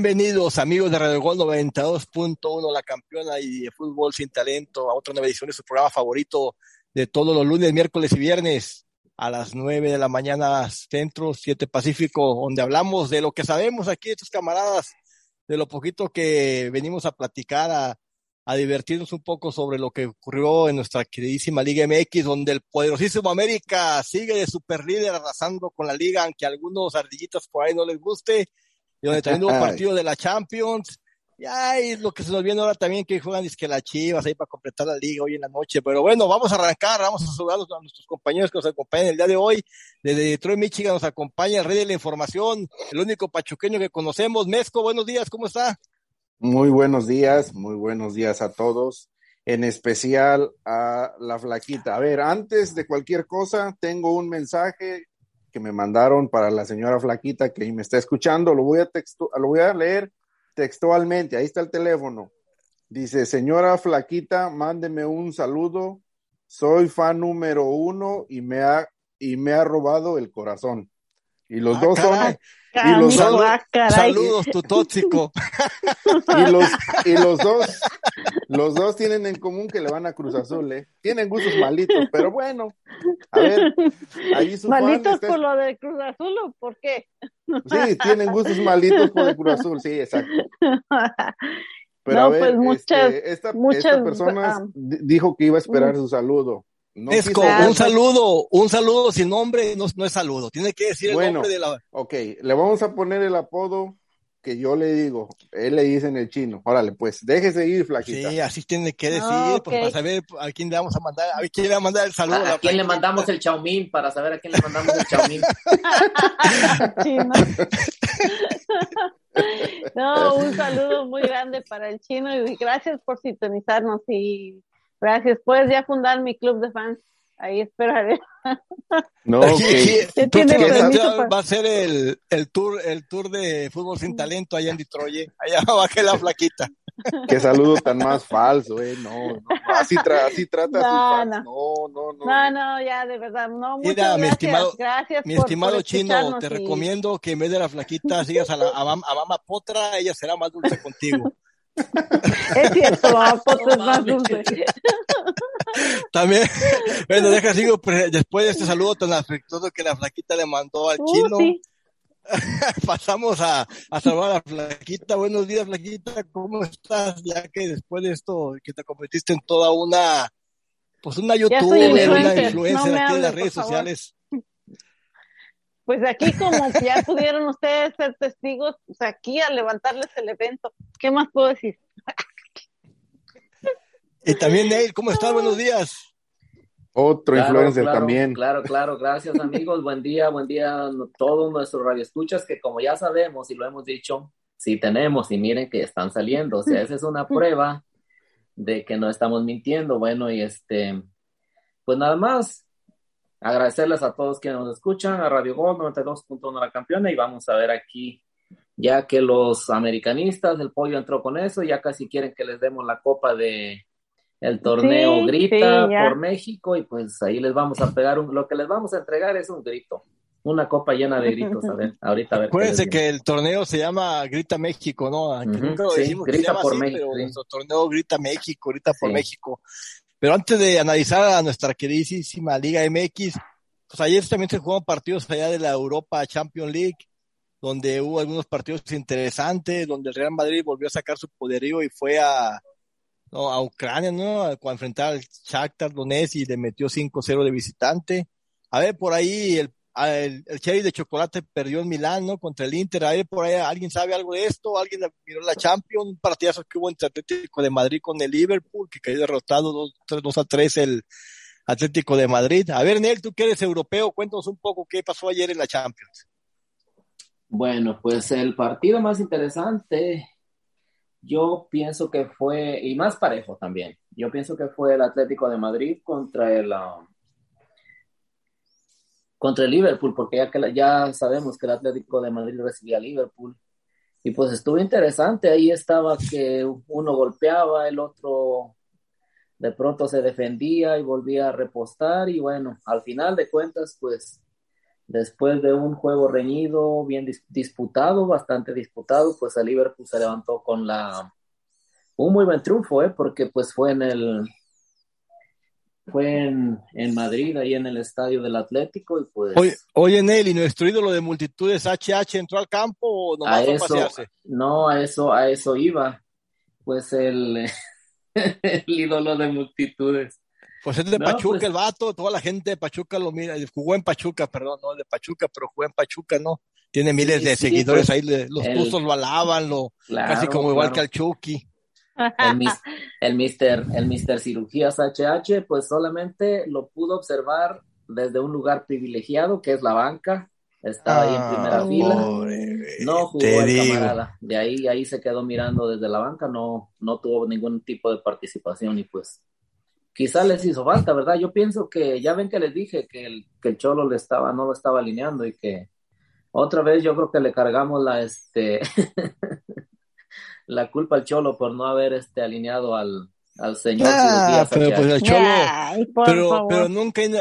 Bienvenidos amigos de Radio Gol 92.1, la campeona y de fútbol sin talento, a otra nueva edición de su programa favorito de todos los lunes, miércoles y viernes a las 9 de la mañana centro, 7 pacífico, donde hablamos de lo que sabemos aquí estos camaradas, de lo poquito que venimos a platicar, a, divertirnos un poco sobre lo que ocurrió en nuestra queridísima Liga MX, donde el poderosísimo América sigue de super líder arrasando con la liga, aunque a algunos ardillitas por ahí no les guste y donde también hubo partido de la Champions. Y ay, lo que se nos viene ahora también que juegan es que las Chivas ahí para completar la liga hoy en la noche. Pero bueno, vamos a arrancar, vamos a saludar a nuestros compañeros que nos acompañan el día de hoy. Desde Detroit, Michigan nos acompaña el rey de la información, el único pachuqueño que conocemos. Mezco, buenos días, ¿cómo está? Muy buenos días, muy buenos días a todos, en especial a la flaquita. A ver, antes de cualquier cosa, tengo un mensaje que me mandaron para la señora Flaquita que me está escuchando. Lo voy a, texto, lo voy a leer textualmente. Ahí está el teléfono. Dice, señora Flaquita, mándeme un saludo. Soy fan número uno y me ha, y me ha robado el corazón. Y los ah, dos son. Y los ah, saludos, tu tóxico. y, los, y los dos, los dos tienen en común que le van a Cruz Azul, ¿eh? Tienen gustos malitos, pero bueno. A ver, ahí su ¿Malitos por lo de Cruz Azul o por qué? Sí, tienen gustos malitos por el Cruz Azul, sí, exacto. Pero no, a ver, pues muchas, este, esta, esta persona dijo que iba a esperar su saludo. No un saludo, un saludo sin nombre no, no es saludo, tiene que decir el nombre de la. Ok, le vamos a poner el apodo que yo le digo, él le dice en el chino. Órale, pues, déjese ir, flaquita. Sí, así tiene que decir, ah, pues, para saber a quién le vamos a mandar, a quién le va a mandar el saludo. ¿A, quién le mandamos el chaumín? Para saber a quién le mandamos el chaumín. chino. no, un saludo muy grande para el chino y gracias por sintonizarnos y Gracias. Puedes ya fundar mi club de fans. Ahí esperaré. No, okay. va a ser el, el, tour el tour de fútbol sin talento allá en Detroit. Allá bajé la flaquita. Qué saludo tan más falso, eh. No, no, así, así trata no, no. no, no, no. No, no, ya de verdad, no. Muchas Mira, mi estimado, gracias mi estimado chino, te recomiendo que en vez de la flaquita sigas a, la, a, a Mama Potra, ella será más dulce contigo. Es cierto, Potra es más dulce. También, bueno, deja sigo pues, después de este saludo tan afectuoso que la flaquita le mandó al uh, chino. Pasamos a, a saludar a la flaquita. Buenos días, flaquita, ¿cómo estás? Ya que después de esto, que te convertiste en toda una, pues una youtuber, una influencer aquí en las redes sociales. Pues aquí como ya pudieron ustedes ser testigos, pues aquí a levantarles el evento. ¿Qué más puedo decir? Y también Neil, ¿cómo estás? Buenos días. Otro influencer también. Claro, claro, gracias amigos, buen día, buen día a todos nuestros radioescuchas que como ya sabemos y lo hemos dicho, sí tenemos y miren que están saliendo, o sea, esa es una prueba de que no estamos mintiendo, bueno, y este, pues nada más, agradecerles a todos que nos escuchan, a Radio Gol 92.1 La Campeona y vamos a ver aquí, ya que los americanistas, el pollo entró con eso, ya casi quieren que les demos la copa de el torneo grita por México y pues ahí les vamos a pegar un, lo que les vamos a entregar es un grito, una copa llena de gritos, a ver, ahorita a ver. Acuérdense que el torneo se llama Grita México, ¿no? nunca lo decimos grita por México, pero nuestro torneo Grita México, Grita por México. Pero antes de analizar a nuestra queridísima Liga MX, pues ayer también se jugaron partidos allá de la Europa Champions League, donde hubo algunos partidos interesantes, donde el Real Madrid volvió a sacar su poderío y fue a, ¿no? a Ucrania, ¿no? A, enfrentar al Shakhtar Donetsk y le metió 5-0 de visitante. A ver, por ahí el, el, el Cherry de Chocolate perdió en Milán, ¿no? Contra el Inter. A ver, por ahí, ¿alguien sabe algo de esto? ¿Alguien miró la Champions? Un partidazo que hubo entre Atlético de Madrid con el Liverpool, que cayó derrotado 2, 2 a 3 el Atlético de Madrid. A ver, Nel, tú que eres europeo, cuéntanos un poco qué pasó ayer en la Champions. Bueno, pues el partido más interesante Yo pienso que fue, y más parejo también, yo pienso que fue el Atlético de Madrid contra el, um, contra el Liverpool, porque ya, que, ya sabemos que el Atlético de Madrid recibía a Liverpool. Y pues estuvo interesante, ahí estaba que uno golpeaba, el otro de pronto se defendía y volvía a repostar y bueno, al final de cuentas, pues después de un juego reñido, bien disputado, bastante disputado, pues el Liverpool se levantó con la un muy buen triunfo, ¿eh? porque pues fue en el fue en, en, Madrid, ahí en el estadio del Atlético, y pues... Oye, oye Nelly, ¿nuestro ídolo de multitudes HH entró al campo o no a eso, No, a eso, a eso iba. Pues el, el ídolo de multitudes. Pues es de Pachuca pues el vato, toda la gente de Pachuca lo mira, jugó en Pachuca, perdón, no de Pachuca, pero jugó en Pachuca, ¿no? Tiene miles de seguidores pues, ahí, los el, lo alaban, lo, casi como igual que al Chucky. El, el, mister, el mister cirugías HH, pues solamente lo pudo observar desde un lugar privilegiado, que es la banca, estaba ahí en ah, primera fila. no jugó el camarada. De ahí, ahí se quedó mirando desde la banca, no, no tuvo ningún tipo de participación y pues quizá les hizo falta, ¿verdad? Yo pienso que ya ven que les dije que el, que el Cholo le estaba, no lo estaba alineando y que otra vez yo creo que le cargamos la este la culpa al Cholo por no haber este alineado al, al señor. Ah, pero pues el Cholo, pero, pero nunca hay,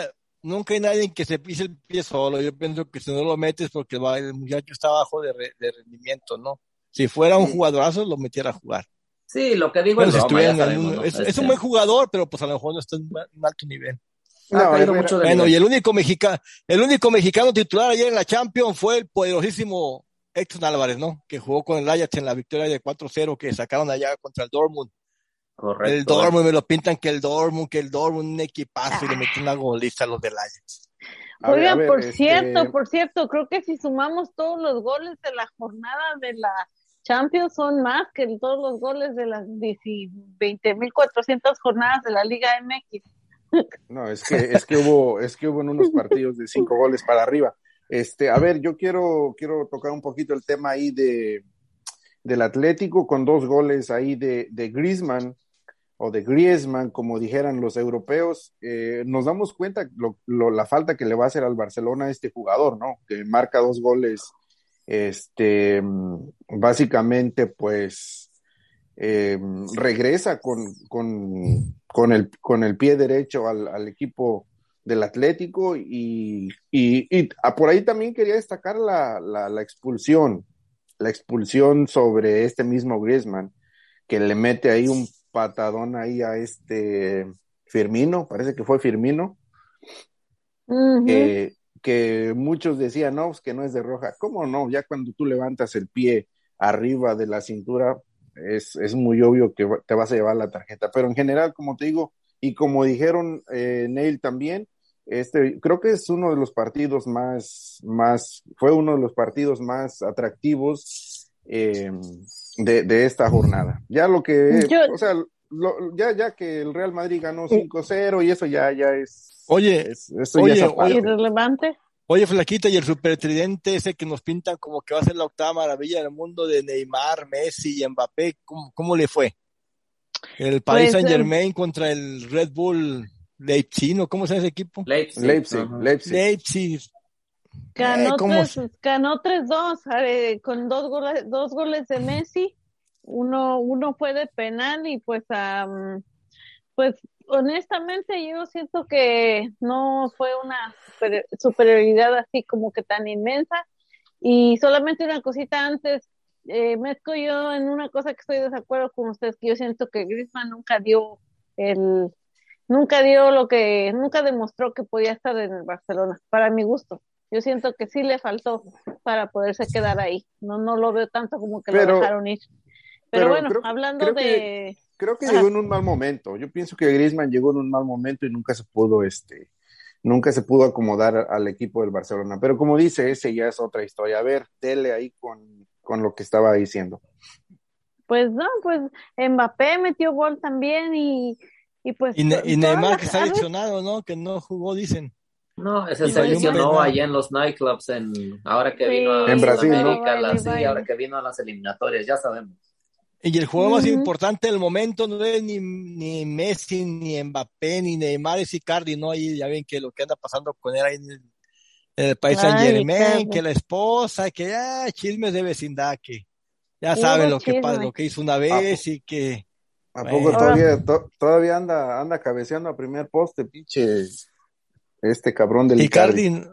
nunca hay nadie que se pise el pie solo. Yo pienso que si no lo metes porque va, el muchacho está bajo de, de rendimiento, ¿no? Si fuera un jugadorazo, lo metiera a jugar. Sí, lo que digo es, es, un buen jugador, pero pues a lo mejor no está en un alto nivel. bueno, y el único mexicano, el único mexicano titular ayer en la Champions fue el poderosísimo Edson Álvarez, ¿no? Que jugó con el Ajax en la victoria de 4-0 que sacaron allá contra el Dortmund. Correcto. El Dortmund, me lo pintan que el Dortmund, que el Dortmund, un equipazo, y le metió una goliza a los del Ajax. Oigan, por este cierto, por cierto, creo que si sumamos todos los goles de la jornada de la Champions son más que todos los goles de las 20.400 jornadas de la Liga MX. No, es que, es que hubo, es que hubo en unos partidos de cinco goles para arriba. Este, a ver, yo quiero, quiero tocar un poquito el tema ahí de del Atlético con dos goles ahí de, de Griezmann o de Griezmann, como dijeran los europeos, eh, nos damos cuenta lo, la falta que le va a hacer al Barcelona este jugador, ¿no? Que marca dos goles este, básicamente, pues, eh, regresa con, con, con, el, con el pie derecho al, al equipo del Atlético y, y, y por ahí también quería destacar la, la, la, expulsión, la expulsión sobre este mismo Griezmann, que le mete ahí un patadón ahí a este Firmino, parece que fue Firmino, que muchos decían, no, pues que no es de roja. ¿Cómo no? Ya cuando tú levantas el pie arriba de la cintura, es, es muy obvio que te vas a llevar la tarjeta. Pero en general, como te digo, y como dijeron eh, Neil también, este, creo que es uno de los partidos más, más, fue uno de los partidos más atractivos eh, de, de, esta jornada. Ya lo que, o sea, lo, ya, ya que el Real Madrid ganó 5-0 y eso ya, ya es Oye, oye, oye, irrelevante. Oye, Flaquita, y el supertridente ese que nos pintan como que va a ser la octava maravilla del mundo de Neymar, Messi y Mbappé, ¿cómo, le fue? El Paris pues, Saint Germain contra el Red Bull Leipzig, ¿no? ¿Cómo se llama ese equipo? Leipzig. Leipzig. Leipzig. Ganó, eh, ganó 3-2 eh, con dos goles, dos goles de Messi. Uno, uno fue de penal y pues, um, pues honestamente yo siento que no fue una superioridad así como que tan inmensa y solamente una cosita antes eh, mezco yo en una cosa que estoy de desacuerdo con ustedes que yo siento que Griezmann nunca dio el nunca dio lo que nunca demostró que podía estar en el Barcelona para mi gusto yo siento que sí le faltó para poderse quedar ahí no no lo veo tanto como que lo dejaron ir pero, bueno hablando de creo que llegó en un mal momento. Yo pienso que Griezmann llegó en un mal momento y nunca se pudo, este, nunca se pudo acomodar al equipo del Barcelona. Pero como dice, ese ya es otra historia. A ver, tele ahí con, con lo que estaba diciendo. Pues no, pues Mbappé metió gol también y, y pues... Y, Neymar que está lesionado, ¿no? Que no jugó, dicen. No, ese se lesionó allá en los nightclubs, en, ahora que vino a en Brasil, ¿no? sí, ahora que vino a las eliminatorias, ya sabemos. Y el juego más importante del momento no es ni, ni Messi, ni Mbappé, ni Neymar, es Icardi, ¿no? Ahí ya ven que lo que anda pasando con él ahí en el, país Saint Germain, que la esposa, que ya chismes de vecindad, que ya saben lo que lo que hizo una vez y que ¿A poco todavía, todavía anda, anda cabeceando a primer poste, pinche este cabrón del Icardi?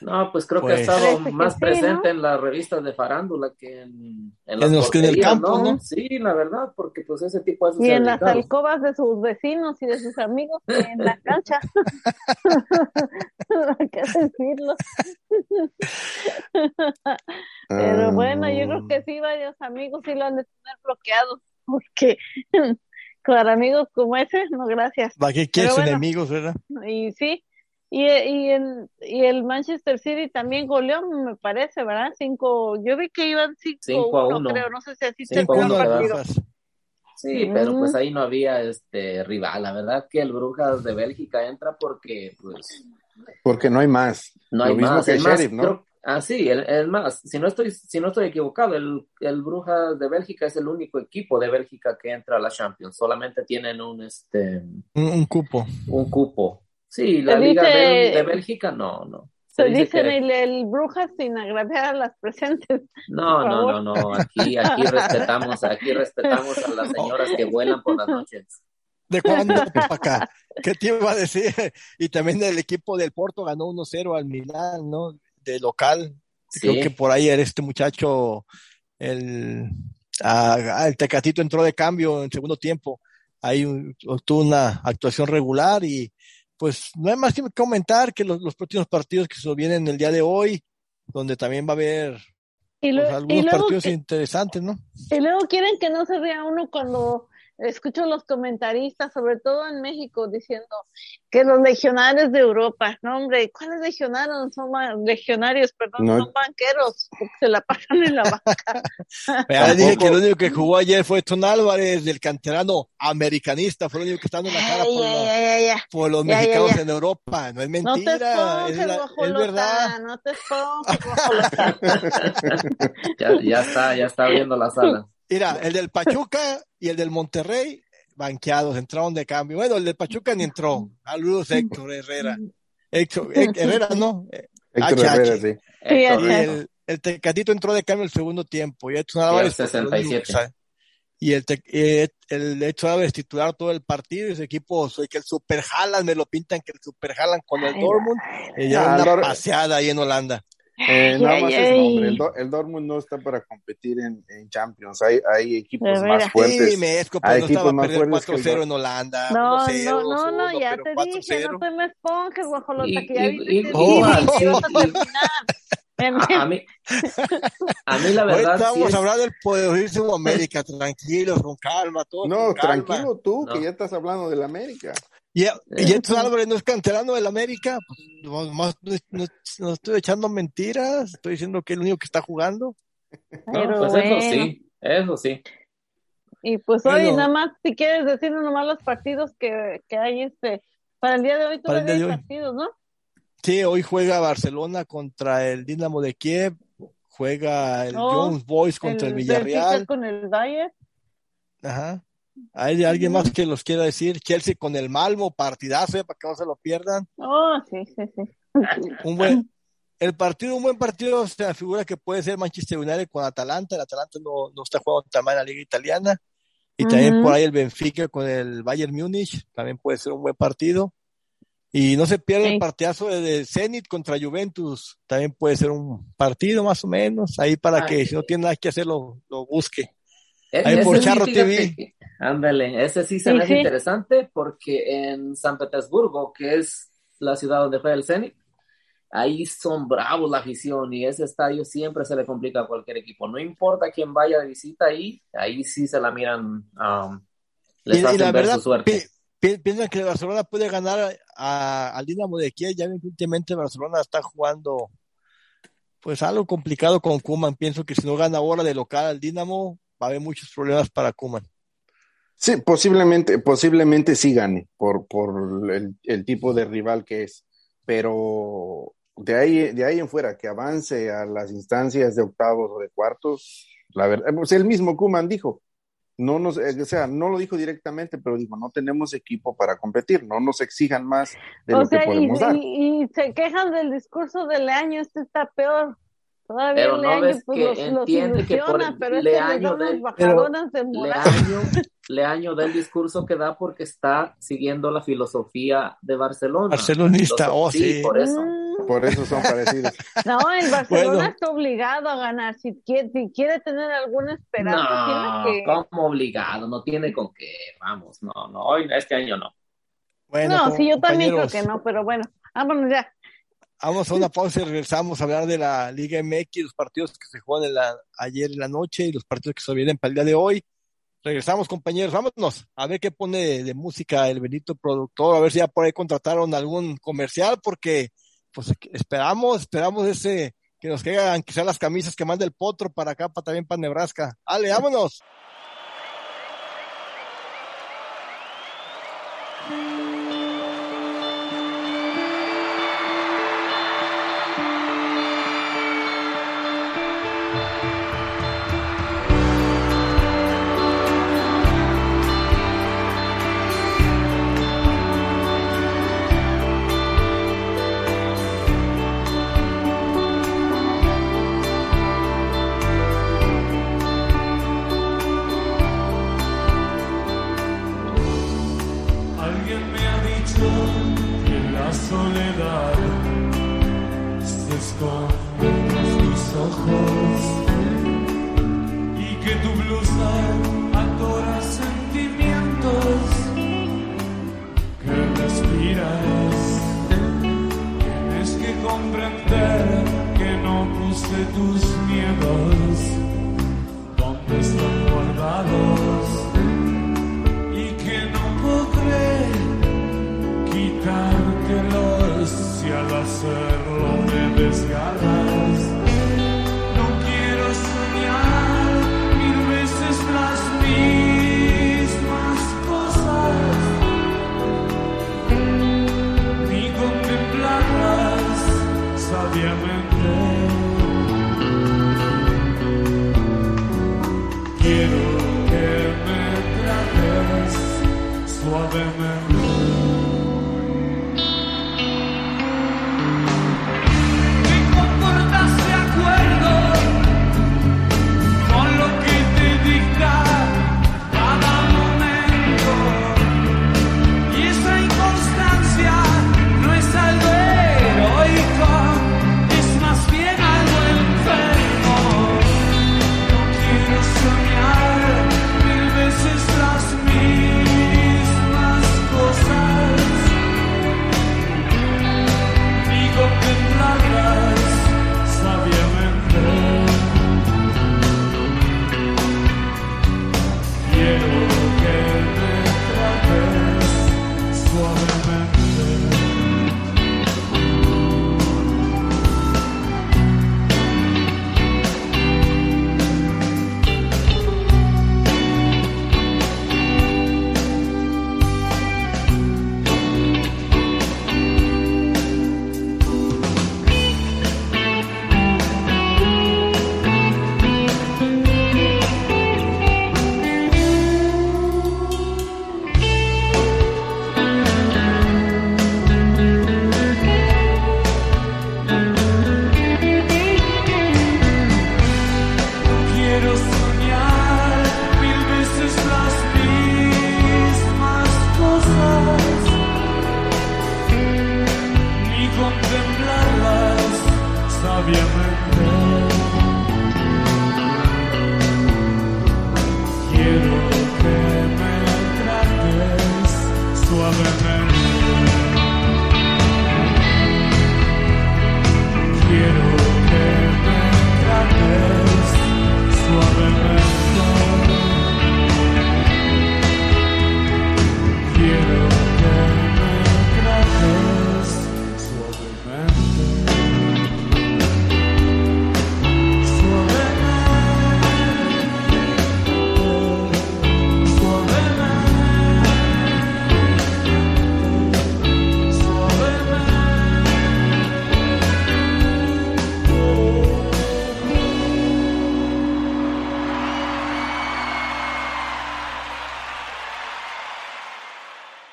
No, pues creo que ha pues, estado más presente en las revistas de farándula que en, en, los que en el campo, ¿no? Sí, la verdad, porque pues ese tipo Y en las alcobas de sus vecinos y de sus amigos en la cancha. Hay que decirlo. Pero bueno, yo creo que sí, varios amigos sí lo han de tener bloqueado, porque con amigos como ese, no, gracias. ¿Para qué quieres enemigos, verdad? Y sí, y, y, el, y el Manchester City también goleó, me parece, ¿verdad? Cinco, yo vi que iban 5 a 1, creo, no sé si así se el partido. Sí, pero pues ahí no había este rival, la verdad que el Brujas de Bélgica entra porque pues porque no hay más. No hay más, que el Sheriff, ¿no? Ah, sí, el, más, si no estoy si no estoy equivocado, el, el Brujas de Bélgica es el único equipo de Bélgica que entra a la Champions, solamente tienen un este un cupo. Un cupo. Sí, la Liga de, Bélgica no, no. Se, dicen el, Brujas sin agradecer a las presentes. No, no, no, no, aquí, aquí respetamos, aquí respetamos a las señoras que vuelan por las noches. ¿De cuándo para acá? ¿Qué te iba a decir? Y también el equipo del Porto ganó 1-0 al Milán, ¿no? De local. Creo que por ahí era este muchacho, el, ah, el Tecatito entró de cambio en segundo tiempo. Ahí tuvo una actuación regular y pues no hay más que comentar que los, próximos partidos que se vienen el día de hoy, donde también va a haber pues, algunos partidos interesantes, ¿no? Y luego quieren que no se vea uno cuando escucho los comentaristas, sobre todo en México, diciendo que los legionarios de Europa, no hombre, ¿cuáles legionarios? Son legionarios, perdón, son banqueros, porque se la pasan en la banca. ya dije que el único que jugó ayer fue Ton Álvarez, del canterano americanista, fue el único que está en la cara por, los, mexicanos en Europa, no es mentira, es, verdad. No te esponjes, ya, ya está, ya está abriendo la sala. Mira, el del Pachuca y el del Monterrey, banqueados, entraron de cambio. Bueno, el del Pachuca ni entró. Saludos, Héctor Herrera. Héctor, Herrera, ¿no? Héctor Herrera, sí. y el, el, Tecatito entró de cambio el segundo tiempo. Y Héctor Álvarez. 67. Y el, el, hecho de titular todo el partido y ese equipo, soy que el Super Haaland me lo pintan que el Super Haaland con el Dortmund, y ya anda paseada ahí en Holanda. Eh, nada más es nombre. El, el, Dortmund no está para competir en, en Champions. Hay, hay equipos más fuertes. Sí, Mezco, pero hay no equipos más fuertes 4-0 en Holanda. No, no, no, no, ya te dije, no te me esponjes, guajolota, que ya viste a, mí, a mí la verdad. Hoy estamos hablando del poderísimo América, tranquilo, con calma, todo. No, tranquilo tú, que ya estás hablando del América. Y, y estos Álvarez no es canterano del América, pues, no, no, estoy echando mentiras, estoy diciendo que es el único que está jugando. Pero pues eso sí, eso sí. Y pues hoy nada más, si quieres decir nomás los partidos que, que hay este, para el día de hoy todavía hay partidos, ¿no? Sí, hoy juega Barcelona contra el Dinamo de Kiev, juega el oh, Jones Boys contra el, Villarreal. con el Bayern. Ajá. ¿Hay alguien más que los quiera decir? Chelsea con el Malmo, partidazo, ¿eh? para que no se lo pierdan. Oh, sí, sí, sí. Un buen, el partido, un buen partido, se figura que puede ser Manchester United con Atalanta. El Atalanta no, no está jugando tan mal en la liga italiana. Y también por ahí el Benfica con el Bayern Múnich, también puede ser un buen partido. Y no se pierde el partidazo de, Zenit contra Juventus, también puede ser un partido más o menos, ahí para que si no tiene nada que hacer lo, lo busque. Ahí por Charro TV. Ándale, ese sí se me hace interesante porque en San Petersburgo, que es la ciudad donde juega el Zenit, ahí son bravos la afición y ese estadio siempre se le complica a cualquier equipo. No importa quién vaya de visita ahí, ahí sí se la miran, um, les y, la verdad, su suerte. piensan que Barcelona puede ganar al Dinamo de Kiev, ya últimamente Barcelona está jugando pues algo complicado con Kuman, pienso que si no gana ahora de local al Dinamo, va a haber muchos problemas para Kuman. Sí, posiblemente, posiblemente sí gane por, por el, tipo de rival que es, pero de ahí, de ahí en fuera, que avance a las instancias de octavos o de cuartos, la verdad, pues el mismo Kuman dijo, no nos, eh, o sea, no lo dijo directamente, pero dijo, no tenemos equipo para competir, no nos exijan más de lo que podemos y, dar. Y, se quejan del discurso del año, este está peor. Todavía pero no ves pues, que los, entiende que por el pero este año del Leaño del discurso que da porque está siguiendo la filosofía de Barcelona. Barcelonista, oh sí. Por eso. Mm. Por eso son parecidos. No, el Barcelona está obligado a ganar. Si quiere, si quiere tener alguna esperanza, no, tiene que. ¿Cómo obligado? No tiene con qué. Vamos, no, no. Hoy, este año no. Bueno, no, sí, yo también creo que no, pero bueno, vámonos ya. Vamos a una pausa y regresamos a hablar de la Liga MX, los partidos que se juegan ayer en la noche y los partidos que se vienen para el día de hoy. Regresamos, compañeros, vámonos a ver qué pone de, música el Benito productor, a ver si ya por ahí contrataron algún comercial, porque pues esperamos, esperamos ese, que nos caigan quizás las camisas que manda el potro para acá, para también para Nebraska. Ale, vámonos.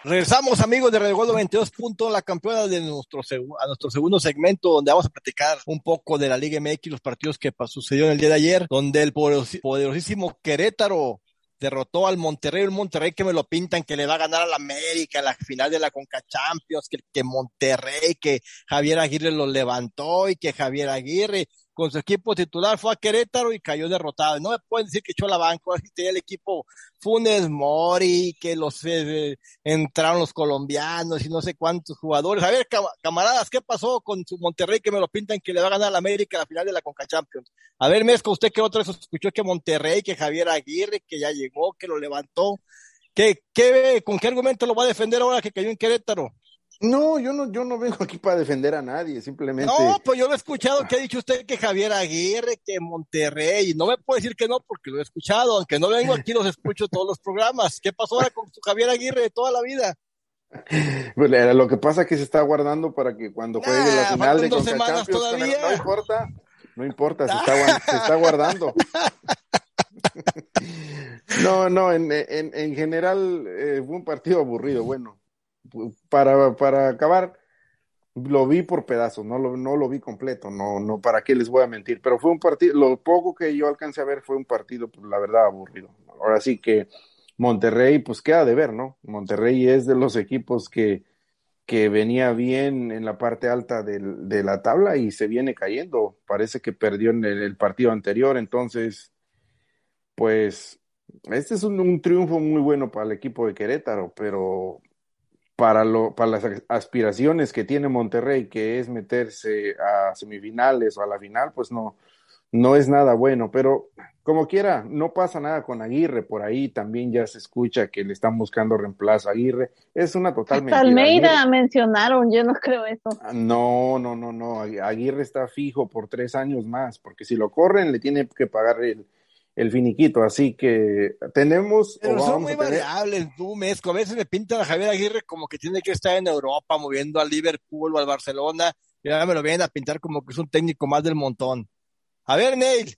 Regresamos, amigos de Red 22 puntos, la campeona de nuestro, a nuestro segundo segmento, donde vamos a platicar un poco de la Liga MX, los partidos que sucedió el día de ayer, donde el poderosísimo Querétaro derrotó al Monterrey, el Monterrey que me lo pintan que le va a ganar al América en la final de la Conca Champions, que, que Monterrey, que Javier Aguirre lo levantó y que Javier Aguirre con su equipo titular, fue a Querétaro y cayó derrotado. No me pueden decir que echó la banca, tenía el equipo Funes Mori, que los eh, entraron los colombianos y no sé cuántos jugadores. A ver, camaradas, ¿qué pasó con su Monterrey que me lo pintan que le va a ganar a la América la final de la Conca Champions? A ver, Mezco, usted que otra vez escuchó que Monterrey, que Javier Aguirre, que ya llegó, que lo levantó. ¿Qué, qué, ¿Con qué argumento lo va a defender ahora que cayó en Querétaro? No, yo no, yo no vengo aquí para defender a nadie, simplemente. No, pues yo lo he escuchado que ha dicho usted que Javier Aguirre, que Monterrey, no me puede decir que no porque lo he escuchado, aunque no vengo aquí, los escucho todos los programas. ¿Qué pasó ahora con su Javier Aguirre de toda la vida? Pues lo que pasa es que se está guardando para que cuando juegue la final de Conca todavía. no importa, no importa, se está, se está guardando. no, no, en, en, en general eh, fue un partido aburrido, bueno para, para acabar, lo vi por pedazos, no lo, no lo vi completo, no, no, para qué les voy a mentir, pero fue un partido, lo poco que yo alcancé a ver fue un partido, pues la verdad, aburrido. Ahora sí que Monterrey, pues queda de ver, ¿no? Monterrey es de los equipos que, que venía bien en la parte alta de la tabla y se viene cayendo. Parece que perdió en el, partido anterior, entonces, pues, este es un, un, triunfo muy bueno para el equipo de Querétaro, pero para, lo, para las aspiraciones que tiene Monterrey, que es meterse a semifinales o a la final, pues no, no es nada bueno. Pero como quiera, no pasa nada con Aguirre. Por ahí también ya se escucha que le están buscando reemplazo a Aguirre. Es una total mentira. Almeida mencionaron, yo no creo eso. Ah, no, no, no, no. Aguirre está fijo por tres años más, porque si lo corren le tiene que pagar el el finiquito. Así que tenemos. Pero son muy variables, tú, Mesco. A veces me pintan a Javier Aguirre como que tiene que estar en Europa moviendo al Liverpool o al Barcelona. Y ahora me lo vienen a pintar como que es un técnico más del montón. A ver, Neil.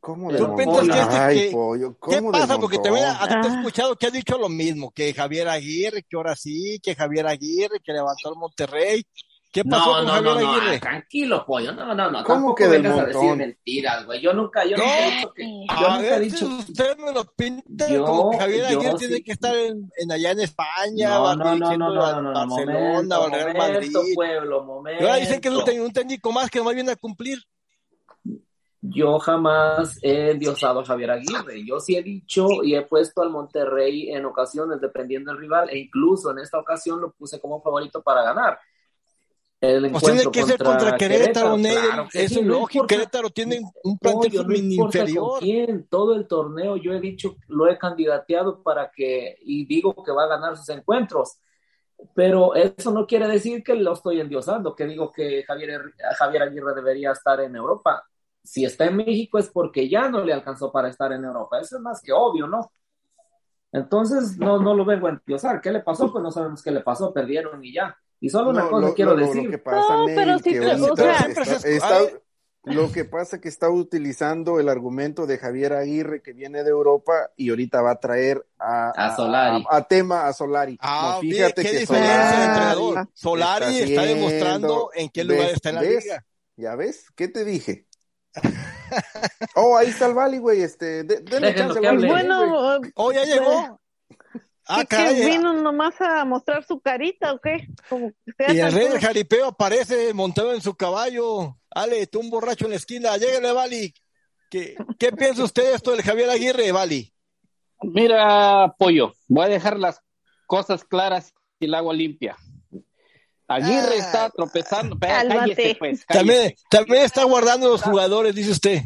¿Cómo de montón? Ay, pollo, ¿Qué pasa? Porque te, a te he escuchado que has dicho lo mismo, que Javier Aguirre, que ahora sí, que Javier Aguirre, que levantó el Monterrey, ¿Qué pasó con Javier Aguirre? tranquilo, pollo. No, no, no. ¿Cómo que del montón? A decir mentiras, güey. Yo nunca, yo nunca he dicho que. Yo nunca he dicho. Usted me lo pinta yo, como que Javier Aguirre tiene que estar en, en, allá en España, no, no, no, no, no, no, Barcelona, o Real Madrid. pueblo, momento. Y ahora dicen que es un técnico más que no viene a cumplir. Yo jamás he endiosado a Javier Aguirre. Yo sí he dicho y he puesto al Monterrey en ocasiones, dependiendo del rival, e incluso en esta ocasión lo puse como favorito para ganar el pues tiene que ser contra Querétaro, Querétaro es lógico. Querétaro tiene un plantel no inferior. quién, todo el torneo yo he dicho, lo he candidateado para que, y digo que va a ganar sus encuentros. Pero eso no quiere decir que lo estoy endiosando, que digo que Javier, Javier Aguirre debería estar en Europa. Si está en México es porque ya no le alcanzó para estar en Europa. Eso es más que obvio, ¿no? Entonces, no, no lo vengo a endiosar. ¿Qué le pasó? Pues no sabemos qué le pasó, perdieron y ya. Y solo una cosa quiero decir. Lo que pasa, no, pero si te, o sea, está, lo que pasa es que está utilizando el argumento de Javier Aguirre que viene de Europa y ahorita va a traer a, a Solari. A, tema a Solari. Ah, fíjate ¿qué que Solari, Solari está, demostrando en qué lugar está en la liga. ¿Ya ves? ¿Qué te dije? oh, ahí está el Bali, güey. Este, de, denle chance al Bueno, oh, ya llegó. Ah, ¿Qué, vino nomás a mostrar su carita o qué? Como y el rey del jaripeo aparece montado en su caballo. Ale, tú un borracho en la esquina, lléguele, Vali. ¿Qué, ¿Qué piensa usted de esto del Javier Aguirre, Vali? Mira, Pollo, voy a dejar las cosas claras y el agua limpia. Aguirre ah. está tropezando. Cállese, pues, También, también está guardando los jugadores, dice usted.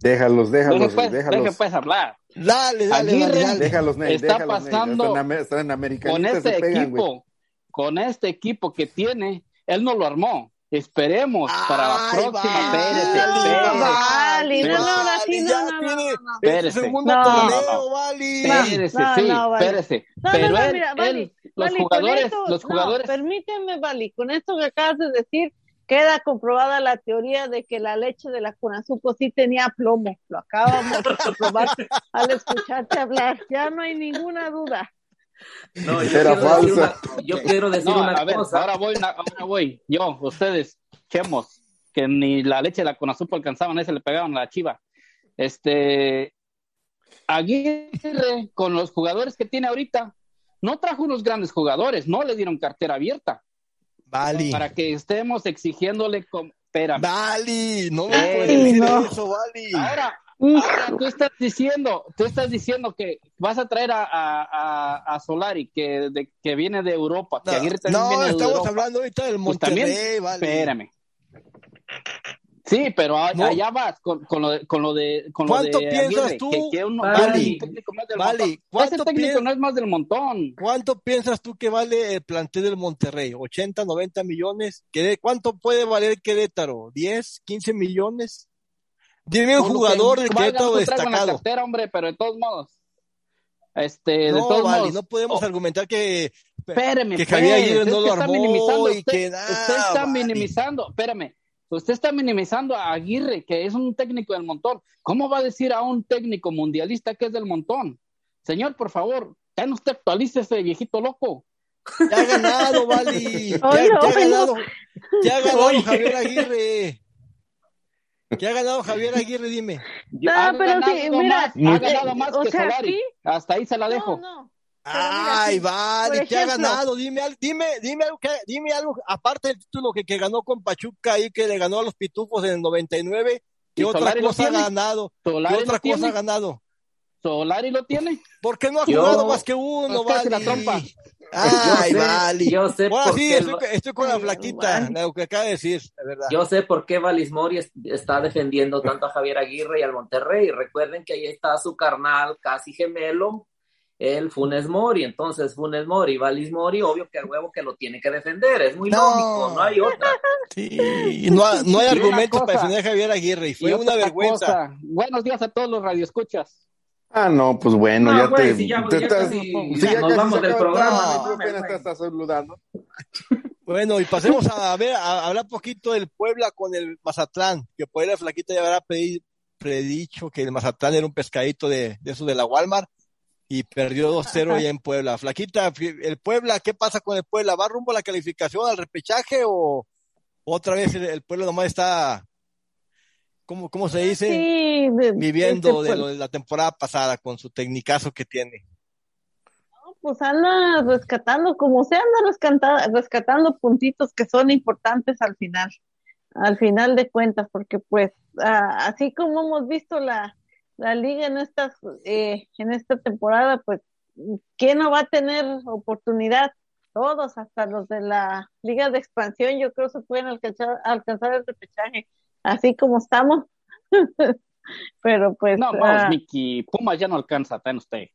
Déjalos, déjalos, déjalos. Deje puedes hablar. Dale, dale, dale, Déjalos, está pasando están, con este equipo, con este equipo que tiene, él no lo armó. Esperemos para la próxima. Pérez, Vale, no, no, ahora sí, no, no, no, Espérese. segundo torneo, Vali. Espérese, sí, espérese. Pero él, los jugadores, los jugadores. Permíteme, Vali, con esto que acabas de decir, queda comprobada la teoría de que la leche de la Conazuco sí tenía plomo. Lo acabamos de comprobar al escucharte hablar. Ya no hay ninguna duda. No, yo Era quiero Decir una, yo quiero decir una a ver, cosa. Ahora voy, ahora voy. Yo, ustedes, chemos, que ni la leche la con azúcar alcanzaban, ese le pegaban a la chiva. Este, Aguirre, con los jugadores que tiene ahorita, no trajo unos grandes jugadores, no le dieron cartera abierta. Vale. Para que estemos exigiéndole como. Espera. Vale, no me puedes decir eso, Vale. Ahora, ahora, tú estás diciendo, tú estás diciendo que vas a traer a, a, a Solari, que, de, que viene de Europa, que Aguirre también no, viene de estamos Europa. hablando ahorita del Pues Monterrey, también, vale. espérame. Sí, pero a- No. allá vas con, con lo de, con lo de, con lo ¿Cuánto de piensas Aguirre, tú? que, que uno- del Vale, montón. ¿cuánto Ese técnico no es más del montón. ¿Cuánto piensas tú que vale el plantel del Monterrey? ¿80, 90 millones? ¿Qué- ¿Cuánto puede valer Querétaro? ¿10, 15 millones? Dime un lo jugador de valga, Querétaro en la destacado. cartera, hombre, pero de todos modos. Este, de No, todos vale, modos. no podemos Oh, argumentar que, espéreme, que Javier Aguirre no lo armó y usted, que nada, usted está vale. minimizando, espérame, usted está minimizando a Aguirre, que es un técnico del montón. ¿Cómo va a decir a un técnico mundialista que es del montón? Señor, por favor, ya no usted actualice ese viejito loco. Ya ha ganado, Vali. Ya, ha ganado. Ya ha ganado Oye. Javier Aguirre. Ya ha ganado Javier Aguirre, dime. Ah, ha pero ganado sí, mira, más, ha ganado más o que sea, Solari. sí. Hasta ahí se la dejo. No, no. Ay, por que ha ganado. Dime, dime, dime algo, que- dime algo, aparte del título que, que ganó con Pachuca y que le ganó a los Pitufos en el 99, ¿qué ¿Y otra Solari cosa ha ganado? ¿Qué otra cosa ha ganado? Solari lo tiene. ¿Por qué no ha Yo- jugado más que uno, Pues Vali? la trompa. Ay, yo sé, Vali. yo sé Ahora por sí, qué estoy, lo- estoy con la flaquita, Vali. lo que acaba de decir, de verdad. Yo sé por qué Valis Mori es- está defendiendo tanto a Javier Aguirre y al Monterrey. Recuerden que ahí está su carnal casi gemelo, el Funes Mori. Entonces, Funes Mori y Valis Mori, obvio que el huevo que lo tiene que defender. Es muy No. lógico, no hay otra. Sí, no, ha- no hay argumentos para defender a Javier Aguirre y Y fue una vergüenza. cosa, Buenos días a todos los radioescuchas. Ah, no, pues bueno, No, ya güey, te, si ya- te ya estás, casi- si ya ya nos vamos del programa, estás saludando. Bueno, y pasemos a ver, a hablar poquito del Puebla con el Mazatlán, que por ahí la flaquita ya habrá pedi- predicho que el Mazatlán era un pescadito de, de eso de la Walmart y perdió 2-0 ya en Puebla. Flaquita, el Puebla, ¿qué pasa con el Puebla? ¿Va rumbo a la calificación, al repechaje o otra vez el, el Puebla nomás está, ¿cómo, cómo se dice? Sí, de- Viviendo este, de lo de la temporada pasada con su tecnicazo que tiene. pues anda rescatando, como se anda rescatando, rescatando puntitos que son importantes al final, al final de cuentas, porque pues ah, así como hemos visto la, la liga en estas, eh, en esta temporada, pues ¿quién no va a tener oportunidad? Todos, hasta los de la liga de expansión, yo creo se pueden alcanzar, alcanzar el repechaje, así como estamos. Pero pues No, ah, no, Miki, Pumas ya no alcanza, está en usted.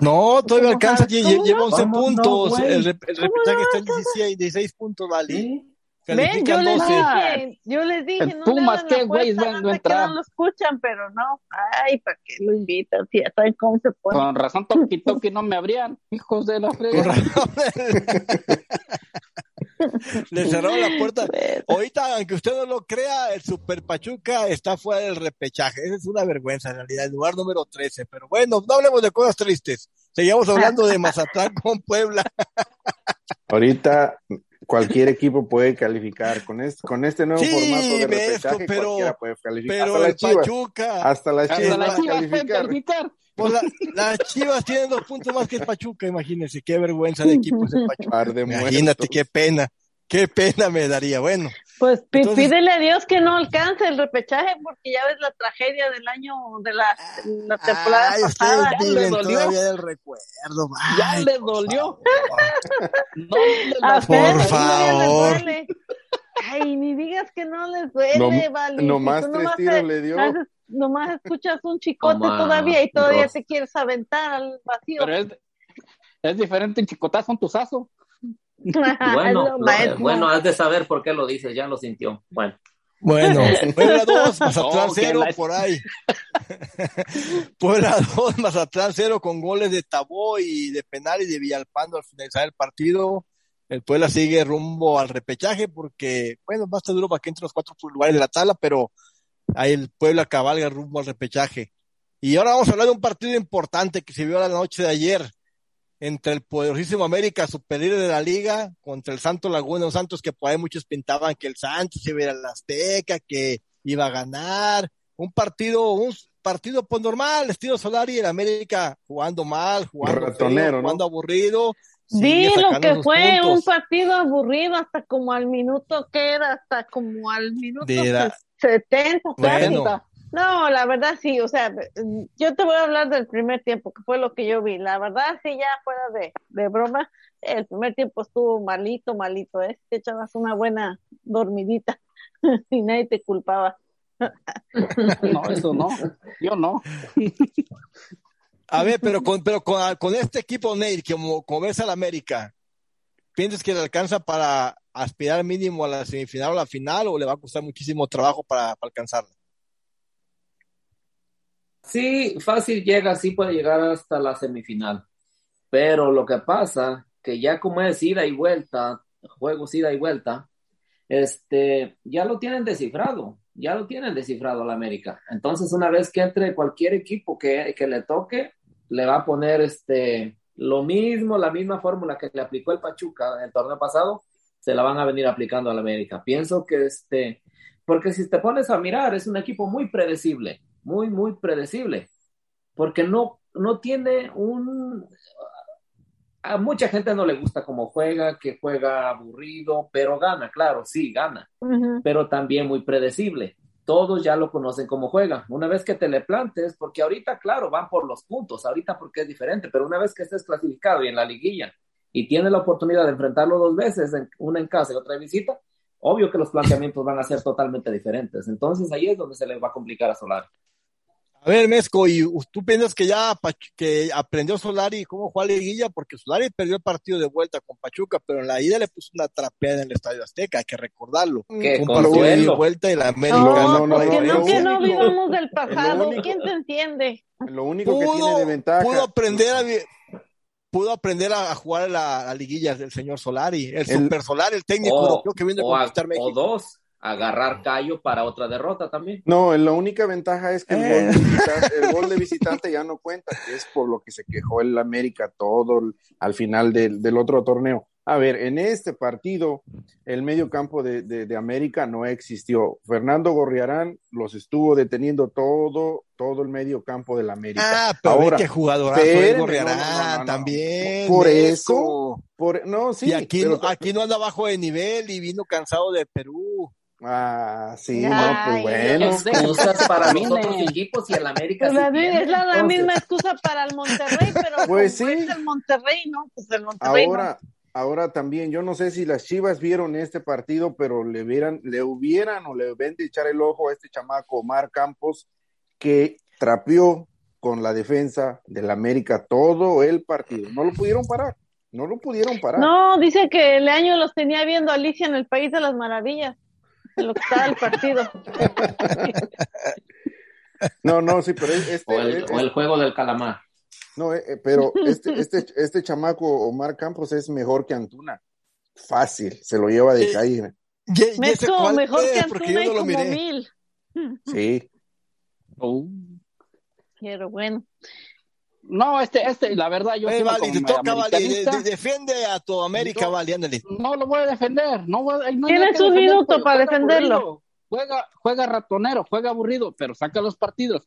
No, todavía ¿Cómo alcanza, lleva no? 11 ¿Cómo no, puntos, el, rep- el ¿Cómo repechaje no está en 16, 16 puntos, vale. ¿Sí? Ven, yo les 12. dije, yo les dije, El no Pumas, ¿qué, güey? puerta, No- no que lo escuchan, pero no. Ay, ¿para qué lo invitan? Si ya saben cómo se pone. Con razón, Toki Toki no me abrían, hijos de la Con frega. razón. Le cerraron la puerta. Ahorita, aunque usted no lo crea, el Super Pachuca está fuera del repechaje. Esa es una vergüenza, en realidad, el lugar número 13. Pero bueno, no hablemos de cosas tristes. Seguimos hablando de Mazatlán con Puebla. Ahorita cualquier equipo puede calificar con este, con este nuevo Sí, formato de repechaje, pero- cualquiera puede calificar. Pero hasta el las Chivas, Pachuca, hasta las Hasta Chivas las chivas pueden calificar. calificar. pues la- las Chivas tienen dos puntos más que el Pachuca, imagínense, qué vergüenza de equipo es el Pachuca. De Imagínate, muertos. qué pena, qué pena me daría. Bueno, Pues Entonces- pídele a Dios que no alcance el repechaje, porque ya ves la tragedia del año, de la, la temporada ay, pasada. ustedes Ya le viven dolió. todavía del recuerdo. Ya ay, le dolió. favor. No A Por favor. duele. Ay, ni digas que no les duele, No- vale. nomás Si tres nomás tiros le dio. haces- nomás escuchas un chicote Toma, todavía y todavía te quieres aventar al vacío. Pero es, es diferente un chicotazo, un tuzazo. Bueno, Lo bueno, has de saber por qué lo dices, ya lo sintió. Bueno, Bueno, Puebla 2, Mazatlán Oh, que 0 la- por ahí. Puebla 2, Mazatlán 0 con goles de Tabó y de penal y de Villalpando al finalizar el partido. El Puebla sigue rumbo al repechaje porque, bueno, va a estar duro para que entre los cuatro lugares de la tabla, pero ahí el Puebla cabalga rumbo al repechaje. Y ahora vamos a hablar de un partido importante que se vio la noche de ayer. Entre el poderosísimo América, superior de la liga, contra el Santo Laguna, los Santos que por ahí muchos pintaban que el Santos iba a ir a la Azteca, que iba a ganar, un partido, un partido pues normal, estilo Solari, el América jugando mal, jugando, jugando aburrido. Sí, lo que fue un partido aburrido hasta como al minuto que era, hasta como al minuto 70, No, la verdad sí, o sea, yo te voy a hablar del primer tiempo, que fue lo que yo vi. La verdad sí, ya fuera de, de broma, el primer tiempo estuvo malito, malito, ¿eh? Te echabas una buena dormidita y nadie te culpaba. No, eso no, yo no. A ver, pero con, pero con, este equipo, Neil, como, como ves al América, ¿piensas que le alcanza para aspirar mínimo a la semifinal o a la final o le va a costar muchísimo trabajo para, alcanzarla? Sí, fácil llega, sí puede llegar hasta la semifinal. Pero lo que pasa, que ya como es ida y vuelta, juegos ida y vuelta, este, ya lo tienen descifrado, ya lo tienen descifrado la América. Entonces, una vez que entre cualquier equipo que, que le toque, le va a poner este, lo mismo, la misma fórmula que le aplicó el Pachuca en el torneo pasado, se la van a venir aplicando a la América. Pienso que este, porque si te pones a mirar, es un equipo muy predecible, muy, muy predecible, porque no, no tiene un... A mucha gente no le gusta cómo juega, que juega aburrido, pero gana, claro, sí, gana, pero también muy predecible todos ya lo conocen como juega. Una vez que te le plantes, porque ahorita, claro, van por los puntos, ahorita porque es diferente, pero una vez que estés clasificado y en la liguilla y tienes la oportunidad de enfrentarlo dos veces, una en casa y otra en visita, obvio que los planteamientos van a ser totalmente diferentes. Entonces ahí es donde se le va a complicar a Solar. A ver, Mesco, ¿y tú piensas que ya que aprendió Solari cómo jugar liguilla? Porque Solari perdió el partido de vuelta con Pachuca, pero en la ida le puso una trapeada en el Estadio Azteca, hay que recordarlo. ¿Qué? Un partido de vuelta y la América. No, no, no, que no, que no vivamos del pasado. ¿Quién te entiende? Lo único que tiene de ventaja. Pudo aprender a, pudo aprender a, jugar a la, liguilla del señor Solari, el, Super Solari, el técnico europeo que viene a conquistar México. O dos agarrar callo para otra derrota también. No, la única ventaja es que el, gol, de eh. visitante, ya no cuenta, que es por lo que se quejó el América todo al final del, del otro torneo. A ver, en este partido, el medio campo de, de, América no existió. Fernando Gorriarán los estuvo deteniendo todo, todo el medio campo del América. Ah, pero Ahora, qué jugadorazo de Gorriarán también. Por eso, por, no, sí. Y aquí, aquí no anda bajo de nivel y vino cansado de Perú. Ah, sí, no, pues bueno. Excusas para los otros equipos y el América. Pues es la, misma excusa para el Monterrey, pero pues sí. es el Monterrey, ¿no? Pues el Monterrey. Ahora, ahora también, yo no sé si las Chivas vieron este partido, pero le hubieran, le hubieran o le deben de echar el ojo a este chamaco Omar Campos, que trapeó con la defensa del América todo el partido. No lo pudieron parar. No lo pudieron parar. No, dice que el año los tenía viendo Alicia en el País de las Maravillas lo que está el partido. No, no, sí, pero este, o, el, juego del calamar. No, eh, eh, pero este, este, este chamaco Omar Campos es mejor que Antuna. Fácil, se lo lleva de eh, calle. mejor que Antuna y como mil. Sí. Oh. Pero bueno. No, este, este, la verdad, yo eh, vale, te toca, vale, defiende a tu América, vale, ándale. No lo voy a defender, no voy, no Tienes un minuto para defenderlo. Juega, juega ratonero, juega aburrido, pero saca los partidos.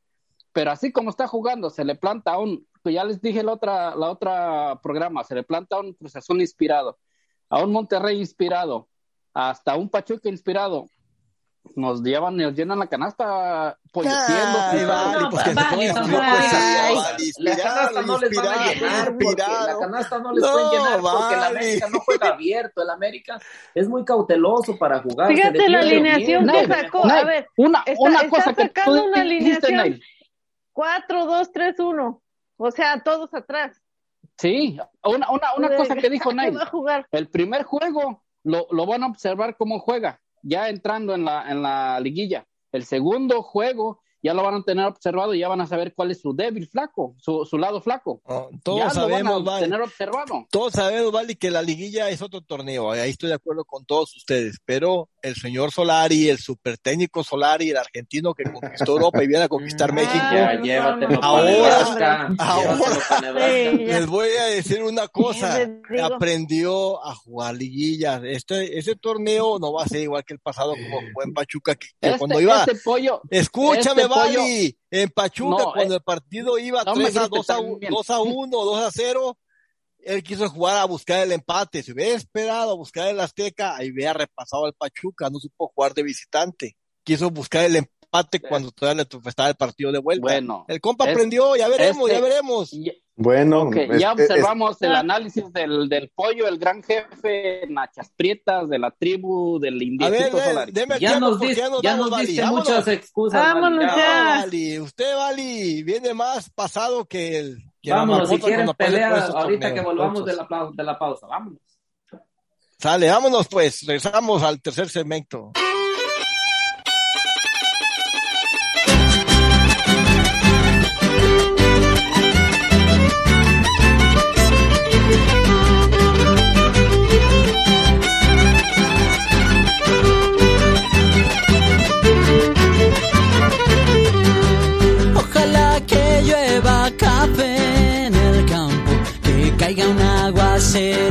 Pero así como está jugando, se le planta a un, pues ya les dije la otra, la otra programa, se le planta a un Cruz inspirado, a un Monterrey inspirado, hasta un Pachuca inspirado, nos llevan, nos llenan la canasta polleciendo. La canasta no les van a llenar la canasta no les pueden llenar porque el América no juega abierto, el América es muy cauteloso para jugar. Fíjate la alineación que sacó, a ver, una, una cosa que tú una alineación 4, 2, 3, 1, o sea, todos atrás. Sí, una, una, una cosa que dijo Nay, el primer juego lo, lo van a observar cómo juega ya entrando en la, en la liguilla. El segundo juego ya lo van a tener observado y ya van a saber cuál es su débil flaco, su, su lado flaco. Oh, todos sabemos, vale. tener observado. Todos sabemos, Vale, que la liguilla es otro torneo. Ahí estoy de acuerdo con todos ustedes. Pero el señor Solari, el super técnico Solari, el argentino que conquistó Europa y viene a conquistar México. ahora, les voy a decir una cosa, aprendió a jugar liguillas. Este, ese torneo no va a ser igual que el pasado como fue en Pachuca, que, este, cuando iba... Este pollo, escúchame, este en Pachuca cuando eh, el partido iba 3 a 2 a, 2 a 1, 2 a 0, él quiso jugar a buscar el empate. Si hubiera esperado a buscar el Azteca, ahí hubiera repasado al Pachuca, no supo jugar de visitante. Quiso buscar el empate cuando todavía le estaba el partido de vuelta. Bueno, el compa aprendió, ya veremos, ya este, veremos. bueno, ya observamos el análisis del, del, pollo, el gran jefe Nachas Prietas de la tribu del indiecito Solari. ya nos, dice, ya nos, dice muchas excusas. Vámonos ya. Usted, Vali, viene más pasado que el Vámonos, si quieren pelear ahorita que volvamos de la, de la pausa, vámonos. Sale, vámonos pues, regresamos al tercer segmento. said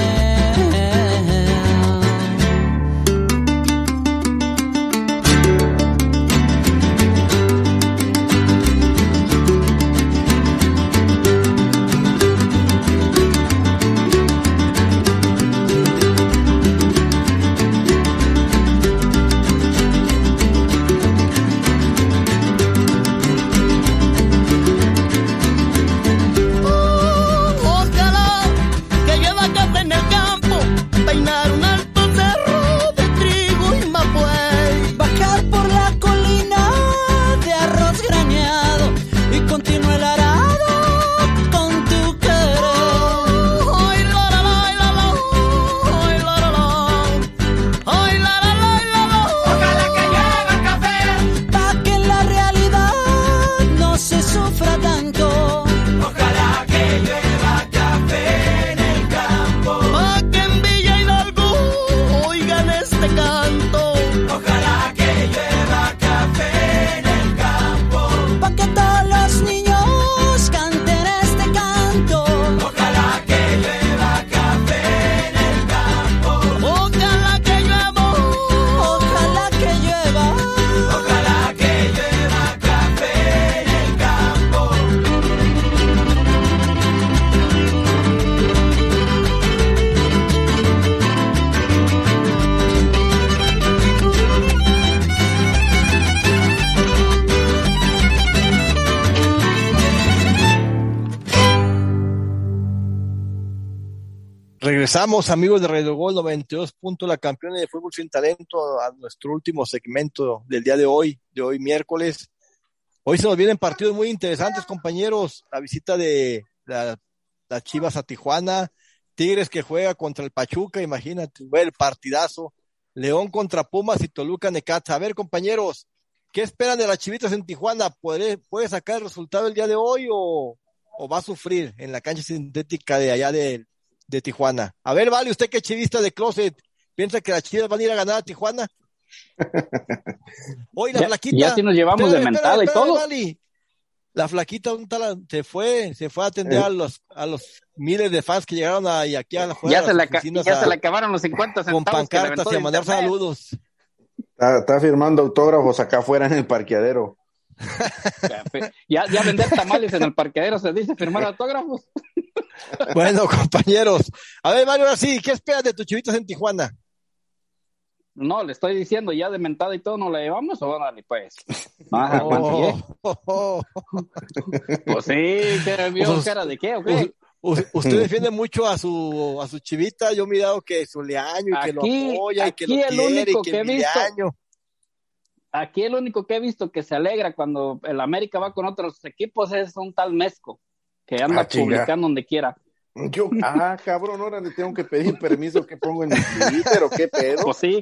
Regresamos, amigos de Radio Gol 92 puntos, la campeona de fútbol sin talento, a nuestro último segmento del día de hoy, de hoy miércoles. Hoy se nos vienen partidos muy interesantes, compañeros. La visita de la, Chivas a Tijuana, Tigres que juega contra el Pachuca, imagínate, el partidazo. León contra Pumas y Toluca Necaxa. A ver, compañeros, ¿qué esperan de las Chivitas en Tijuana? ¿Puede, puede sacar el resultado el día de hoy o, va a sufrir en la cancha sintética de allá de, de Tijuana. A ver, vale, usted que chivista de closet, ¿Piensa que las Chivas van a ir a ganar a Tijuana? Hoy la flaquita. Ya si nos llevamos de mentada y todo. La flaquita un tal, se fue, se fue a atender eh. a los a los miles de fans que llegaron ahí aquí a la Ya, se, la, ya se le acabaron los 50 centavos. Con pancartas y a mandar saludos. Está, firmando autógrafos acá afuera en el parqueadero. Ya, ya vender tamales en el parqueadero se dice firmar autógrafos. bueno, compañeros. A ver, Mario, ahora sí, ¿qué esperas de tus chivitas en Tijuana? No, le estoy diciendo, ya de mentada y todo, ¿no la llevamos o dale, pues? oh, pues sí, ¿qué vio pues, cara de qué o qué? Usted defiende mucho a su a su chivita, yo he mirado que su leaño y que lo apoya y que lo quiere único que, he visto, Aquí el único que he visto que se alegra cuando el América va con otros equipos es un tal Mezco, que anda ah, publicando donde quiera. Yo, ah, cabrón, ahora le tengo que pedir permiso que pongo en mi Twitter o qué pedo. Pues sí,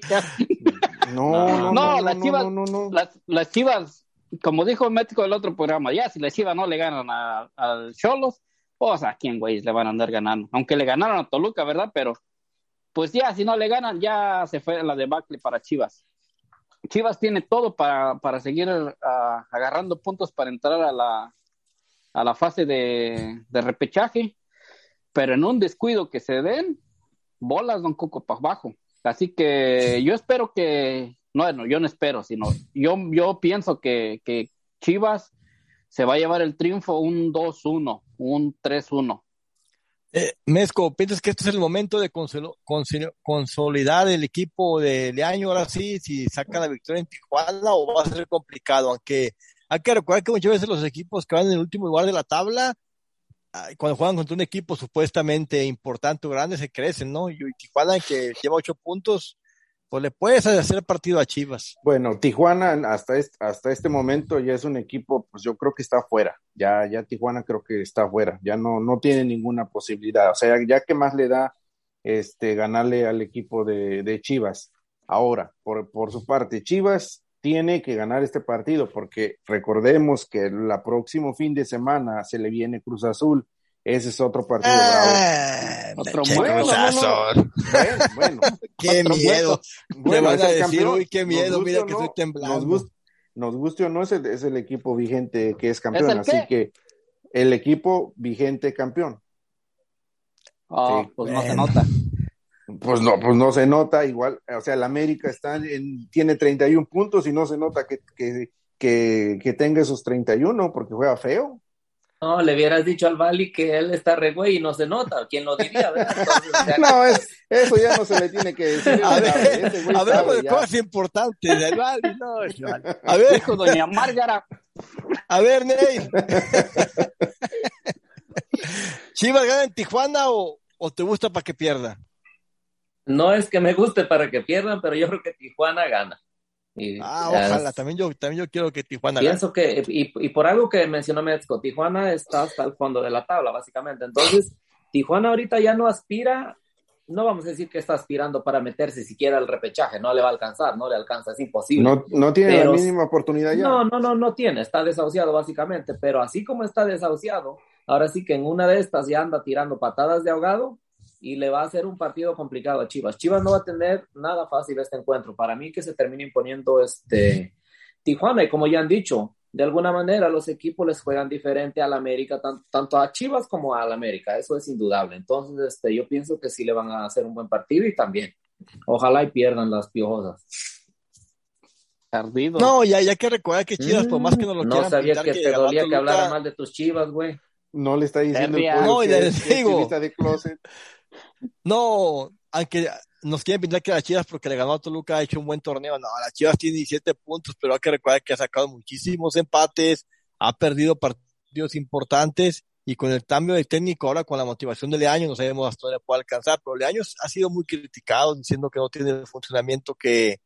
no, no, no, las chivas, las, las, chivas, como dijo el médico del otro programa, ya si las chivas no le ganan al Cholos, pues a quién, güey, le van a andar ganando. Aunque le ganaron a Toluca, ¿verdad? Pero, pues ya, si no le ganan, ya se fue la debacle para Chivas. Chivas tiene todo para, para seguir ah, agarrando puntos para entrar a la, a la fase de, de repechaje pero en un descuido que se den, bolas Don Cuco para abajo. Así que yo espero que, no, yo no espero, sino yo, yo pienso que, que Chivas se va a llevar el triunfo un 2-1, un 3-1. Eh, Mezco, ¿piensas que este es el momento de consolidar el equipo de Leaño ahora sí, si saca la victoria en Tijuana o va a ser complicado? Aunque hay que recordar que muchas veces los equipos que van en el último lugar de la tabla cuando juegan contra un equipo supuestamente importante o grande, se crecen, ¿no? Y Tijuana, que lleva ocho puntos, pues le puedes hacer partido a Chivas. Bueno, Tijuana hasta este, hasta este momento ya es un equipo, pues yo creo que está fuera. Ya, ya Tijuana creo que está fuera. Ya no, no tiene ninguna posibilidad. O sea, ya que más le da este ganarle al equipo de, de Chivas. Ahora, por, por su parte, Chivas tiene que ganar este partido porque recordemos que el próximo fin de semana se le viene Cruz Azul. Ese es otro partido ah, otro bueno, bueno, qué miedo. Bueno, van a decir, uy, qué miedo, mira que estoy temblando. Nos, guste o no, es el, es el equipo vigente que es campeón, así que el equipo vigente campeón. Oh, pues no se nota. Pues no, pues no se nota igual, o sea, el América está en, tiene 31 puntos y no se nota que, que, que, que tenga esos 31 porque juega feo. No, le hubieras dicho al Bali que él está re güey y no se nota. ¿Quién lo diría? no, es, eso ya no se le tiene que decir. A ver, hablamos de cosas importantes del Bali. No, a ver, dijo doña Márgara. A ver, Ney. ¿Chivas gana en Tijuana o, o te gusta para que pierda? No es que me guste para que pierdan, pero yo creo que Tijuana gana. Ah, ojalá, también yo, también yo quiero que Tijuana Pienso que, y, por algo que mencionó Metzko, Tijuana está hasta el fondo de la tabla, básicamente. Entonces, Tijuana ahorita ya no aspira, no vamos a decir que está aspirando para meterse siquiera al repechaje, no le va a alcanzar, no le alcanza, es imposible. No, no tiene la mínima oportunidad ya. No, no, no, no tiene, está desahuciado básicamente, pero así como está desahuciado, ahora sí que en una de estas ya anda tirando patadas de ahogado, y le va a hacer un partido complicado a Chivas. Chivas no va a tener nada fácil este encuentro. Para mí que se termine imponiendo este Tijuana y como ya han dicho, de alguna manera los equipos les juegan diferente al América, tanto a Chivas como al América, eso es indudable. Entonces, este, yo pienso que sí le van a hacer un buen partido y también, ojalá y pierdan las piojosas. No, ya, ya que recordar que Chivas, por más que no lo no quieran sabía que, te dolía que hablara mal de tus Chivas, güey. No le está diciendo el no, ya les digo. De closet. No, aunque nos quieren pintar que las Chivas porque le ganó a Toluca ha hecho un buen torneo. No, las Chivas tiene 17 puntos, pero hay que recordar que ha sacado muchísimos empates, ha perdido partidos importantes y con el cambio de técnico ahora con la motivación de Leaño no sabemos hasta dónde puede alcanzar, pero Leaño ha sido muy criticado diciendo que no tiene el funcionamiento que,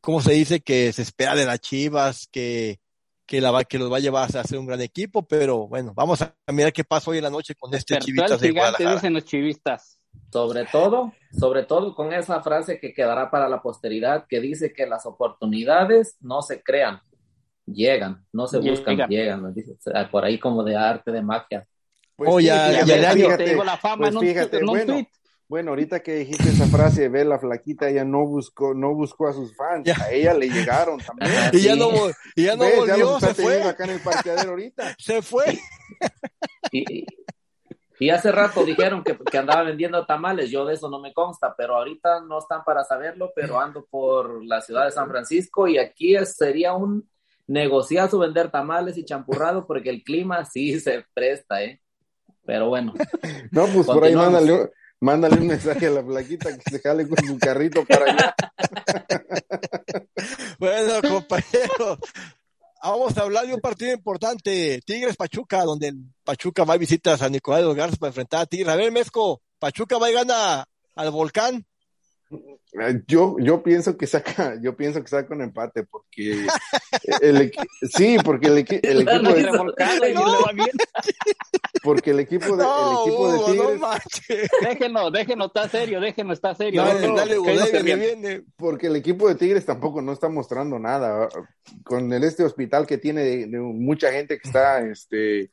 ¿cómo se dice? Que se espera de las Chivas, que, que, la va, que los va a llevar a hacer un gran equipo, pero bueno, vamos a mirar qué pasa hoy en la noche con este Chivitas de Guadalajara. dicen los chivistas. Sobre todo, sobre todo con esa frase que quedará para la posteridad que dice que las oportunidades no se crean, llegan, no se buscan, llegan. por ahí como de arte, de magia. Pues ya, ya, te digo la fama pues en un, bueno, Bueno, ahorita que dijiste esa frase, ve la flaquita, ella no buscó, no buscó a sus fans, a ella le llegaron también. y, ya no, y ya no volvió, se fue. acá en el parqueadero ahorita. Se fue. Y, y hace rato dijeron que, que, andaba vendiendo tamales, yo de eso no me consta, pero ahorita no están para saberlo, pero ando por la ciudad de San Francisco y aquí sería un negociazo vender tamales y champurrado porque el clima sí se presta, ¿eh? Pero bueno. No, pues por ahí mándale, mándale un mensaje a la plaquita que se jale con su carrito para allá. bueno, compañero, vamos a hablar de un partido importante, Tigres Pachuca, donde el Pachuca va a visitar a San Nicolás de los Garza para enfrentar a Tigres. A ver, Mezco, Pachuca va y gana al Volcán. Eh, yo, yo pienso que saca, yo pienso que saca un empate porque el, sí, porque el, equipo de porque el equipo de, el equipo de Tigres déjenlo, déjenlo, está serio, déjenlo, está serio. porque el equipo de Tigres tampoco no está mostrando nada con el este hospital que tiene de, mucha gente que está este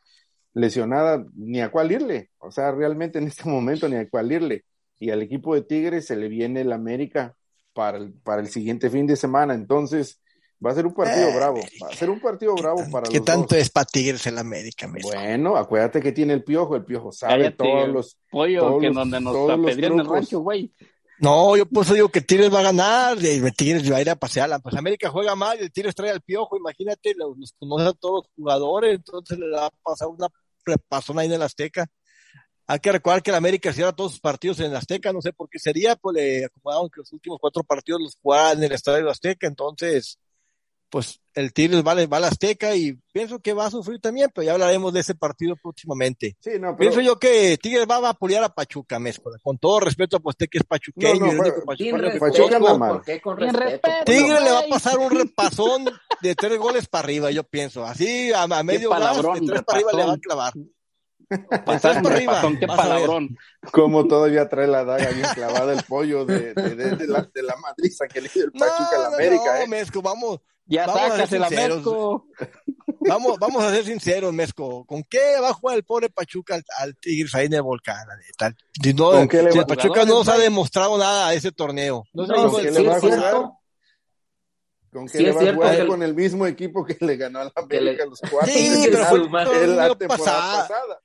lesionada, ni a cuál irle, o sea, realmente en este momento ni a cuál irle y al equipo de Tigres se le viene el América para el, para el siguiente fin de semana. Entonces, va a ser un partido eh, bravo. Va a ser un partido bravo para ¿Qué tanto es para Tigres el América? Bueno, acuérdate que tiene el piojo. El piojo sabe todos los. Pollo, que donde nos el rancho, güey. No, yo pues digo que Tigres va a ganar, y Tigres va a ir a pasear. Pues América juega mal y el Tigres trae al piojo, imagínate, los, los conoce a todos los jugadores, entonces le va a pasar una repasona ahí en el Azteca. Hay que recordar que el América cierra todos sus partidos en Azteca, no sé por qué sería, pues le acomodaron que los últimos cuatro partidos los jugaran en el Estadio Azteca, entonces, pues el Tigres va, va al Azteca y pienso que va a sufrir también, pero ya hablaremos de ese partido próximamente. Sí, no, Pienso yo que Tigres va a apoyar a Pachuca, Mezcola, con todo respeto a usted que es pachuqueño. No, no, Pachuca, Pachuca no mal. Tigres le va a pasar un repasón de tres goles para arriba, yo pienso. Así, a, medio gas, de tres para arriba le va a clavar. Pasar por arriba. Qué palabrón. Como todavía trae la daga bien clavada el pollo de, de, de, la, de la madriza que le dio el Pachuca a la América. No, ¿eh? Mezco, vamos. Ya vamos a ser la Mezco. Vamos, vamos a ser sinceros, Mezco. ¿Con qué va a jugar el pobre Pachuca al, al Tigres ahí en el volcán? Si, no, si el Pachuca no se ha demostrado nada a ese torneo. No, no ¿con qué le va a jugar? ¿Con qué le va a jugar con el mismo equipo que le ganó a la América los cuatro? Sí, pero fue la temporada pasada.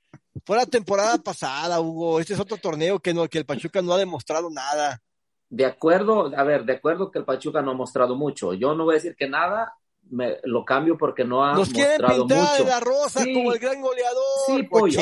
Fue la temporada pasada, Hugo. Este es otro torneo que, no, que el Pachuca no ha demostrado nada. De acuerdo, a ver, de acuerdo que el Pachuca no ha mostrado mucho. Yo no voy a decir que nada, me, lo cambio porque no ha Nos mostrado mucho. de la rosa como el gran goleador. Sí, pollo.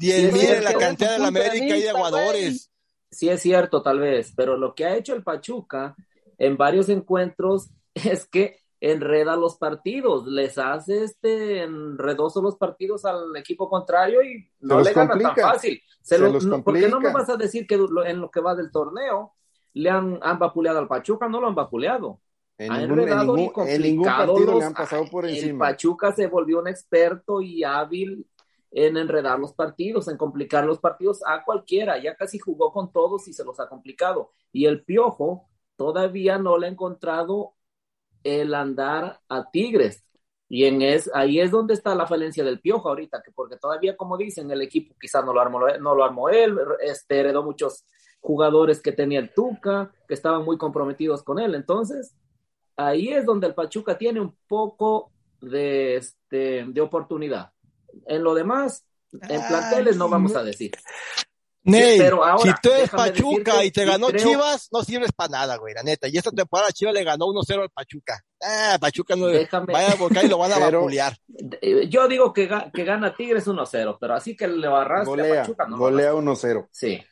y el, mire la cantidad de la América y de aguadores. Sí es cierto, tal vez, pero lo que ha hecho el Pachuca en varios encuentros es que enreda los partidos, les hace este enredoso los partidos al equipo contrario y no le gana tan fácil. Se, porque no me vas a decir que en lo que va del torneo le han, han vapuleado al Pachuca, no lo han vapuleado. En, ningún, partido le han pasado por encima. El Pachuca se volvió un experto y hábil en enredar los partidos, en complicar los partidos a cualquiera. Ya casi jugó con todos y se los ha complicado. Y el Piojo todavía no le ha encontrado el andar a Tigres. Y en es, ahí es donde está la falencia del piojo ahorita, que porque todavía, como dicen, el equipo quizás no lo armó, no lo armó él, este, heredó muchos jugadores que tenía el Tuca, que estaban muy comprometidos con él. Entonces, ahí es donde el Pachuca tiene un poco de, este, de oportunidad. En lo demás, en planteles no vamos a decir. Ney, si tú eres Pachuca y te ganó Chivas, no sirves para nada, güey, la neta. Y esta temporada Chivas le ganó 1-0 al Pachuca. Ah, Pachuca no vaya a volcar y lo van a vapulear. Eh, yo digo que, que gana Tigres 1-0, pero así que le va a Pachuca, no. Golea 1-0. Sí.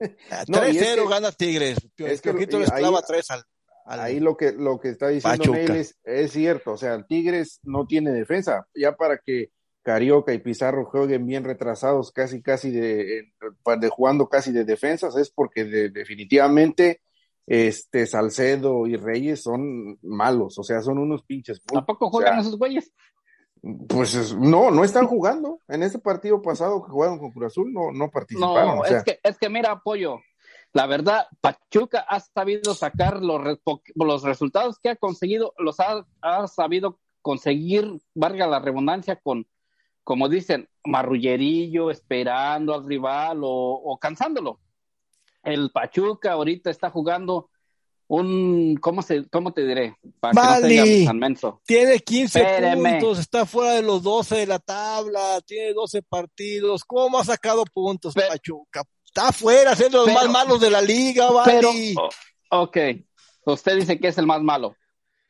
3-0 ah, gana Tigres. Es que les clava 3 al, Ahí lo que, lo que está diciendo Ney es, es cierto. O sea, Tigres no tiene defensa. Ya para que Carioca y Pizarro jueguen bien retrasados, casi, casi de, de jugando casi de defensas, es porque definitivamente este Salcedo y Reyes son malos, o sea, son unos pinches. ¿Tampoco juegan esos güeyes? Pues no, no están jugando. En ese partido pasado que jugaron con Cruz Azul no, no participaron. No, es, que, es que mira, apoyo. La verdad, Pachuca ha sabido sacar los, los resultados que ha conseguido, los ha, ha sabido conseguir, valga la redundancia, con, como dicen, marrullerillo, esperando al rival o, cansándolo. el Pachuca ahorita está jugando un, ¿cómo, se, cómo te diré? Para tiene 15 puntos, está fuera de los 12 de la tabla, tiene 12 partidos. ¿Cómo ha sacado puntos Pachuca? Está fuera, es los más malos de la liga, Vali. ok, usted dice que es el más malo.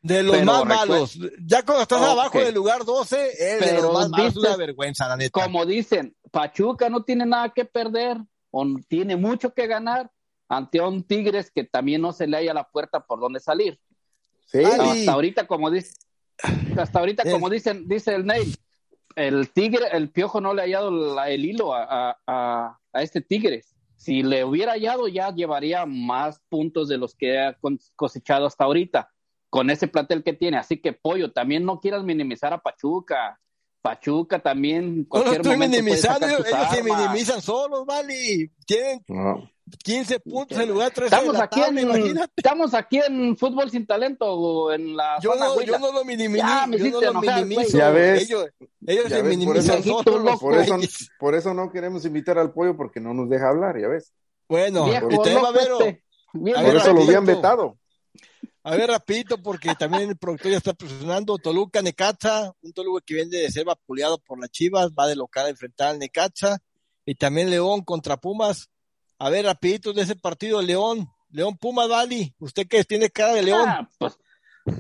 De los más malos. Ya cuando estás abajo del lugar 12, es de los más malos. una vergüenza, la neta. Como dicen, Pachuca no tiene nada que perder o tiene mucho que ganar ante un Tigres que también no se le haya la puerta por donde salir. Sí. Hasta ahorita, como dice, hasta ahorita, como dicen, dice el Neil, el Tigre, el Piojo no le ha hallado el hilo a, a, a, este Tigres. Si le hubiera hallado, ya llevaría más puntos de los que ha cosechado hasta ahorita, con ese plantel que tiene. Así que, Pollo, también no quieras minimizar a Pachuca. Pachuca también. Cualquier no, no estoy minimizando, ellos se minimizan solos, vale. Tienen 15 puntos en lugar de 13 estamos aquí en, Estamos aquí en Fútbol Sin Talento en la yo no, yo no lo minimizo. yo no lo minimizo. Ya ves. Ellos, ellos se minimizan solos. Por eso, por eso no queremos invitar al pollo porque no nos deja hablar, ya ves. Bueno, Viejo, a ver, por eso lo habían vetado. A ver, rapidito, porque también el productor ya está presionando. Toluca, Necaxa, un Toluca que viene de ser vapuleado por las Chivas, va de local a enfrentar al Necaxa. Y también León contra Pumas. A ver, rapidito de ese partido, León. León Pumas, Vali. Usted que tiene cara de León. Ah, pues,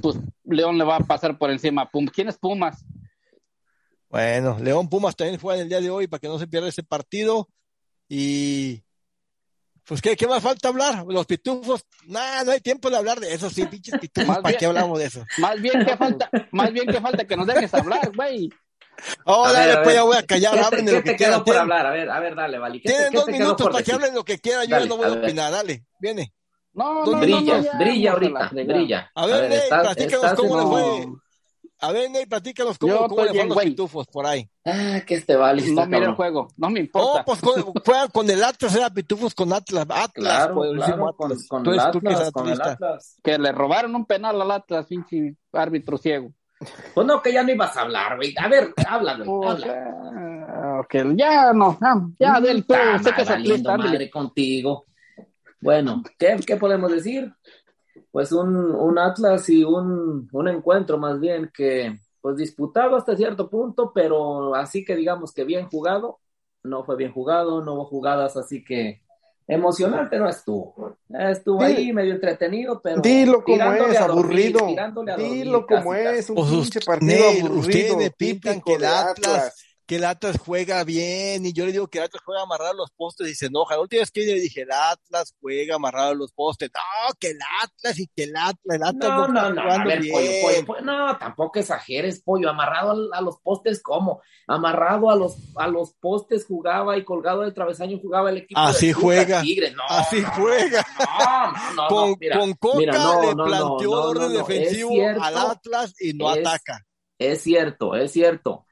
pues León le va a pasar por encima. ¿Quién es Pumas? Bueno, León Pumas también juega el día de hoy para que no se pierda ese partido. Y pues, ¿qué, ¿qué, más falta hablar? Los pitufos, nada, no hay tiempo de hablar de eso, sí, pinches pitufos, ¿para qué hablamos de eso? Más bien que falta, más bien que falta que nos dejes hablar, güey. Oh, dale, pues ya voy a callar, hablen de lo que quieran. por hablar? A ver, a ver, dale, Vali. Tienen dos minutos para que hablen lo que quieran, yo no voy a opinar, dale, viene. No, no, brilla, no, brilla ahorita, brilla. A ver, platícanos cómo le fue a ver, Ney, platícanos cómo, cómo le los pitufos por ahí. Ah, que este vale. No mira el juego, no me importa. No, pues juegan con el Atlas, era pitufos con Atlas. Atlas, claro, pues, claro, con, con, el Atlas, con el Atlas. Que le robaron un penal al Atlas, pinche árbitro ciego. Pues no, que ya no ibas a hablar, güey. A ver, habla, güey, habla. Ok, ya no, ya, del todo. Sé que se madre contigo. Bueno, ¿qué, ¿qué podemos decir? Pues un, un Atlas y un, un, encuentro más bien que pues disputado hasta cierto punto, pero así que digamos que bien jugado, no fue bien jugado, no hubo jugadas así que emocionante no estuvo. Estuvo ahí medio entretenido, pero dilo como es, aburrido. dilo como es, un pues pinche partido aburrido. Ustedes pipan que el Atlas que el Atlas juega bien, y yo le digo que el Atlas juega amarrado a los postes y se enoja. La última vez que le dije, el Atlas juega amarrado a los postes. No, que el Atlas y que el Atlas, el Atlas no, no, no, a ver, pollo, pollo, no, tampoco exageres, pollo, amarrado a, los postes, ¿cómo? Amarrado a los, a los postes jugaba y colgado del travesaño jugaba el equipo Así juega, No, así juega. No, no, con, con Coca le planteó orden defensivo al Atlas y no ataca. Es cierto, es cierto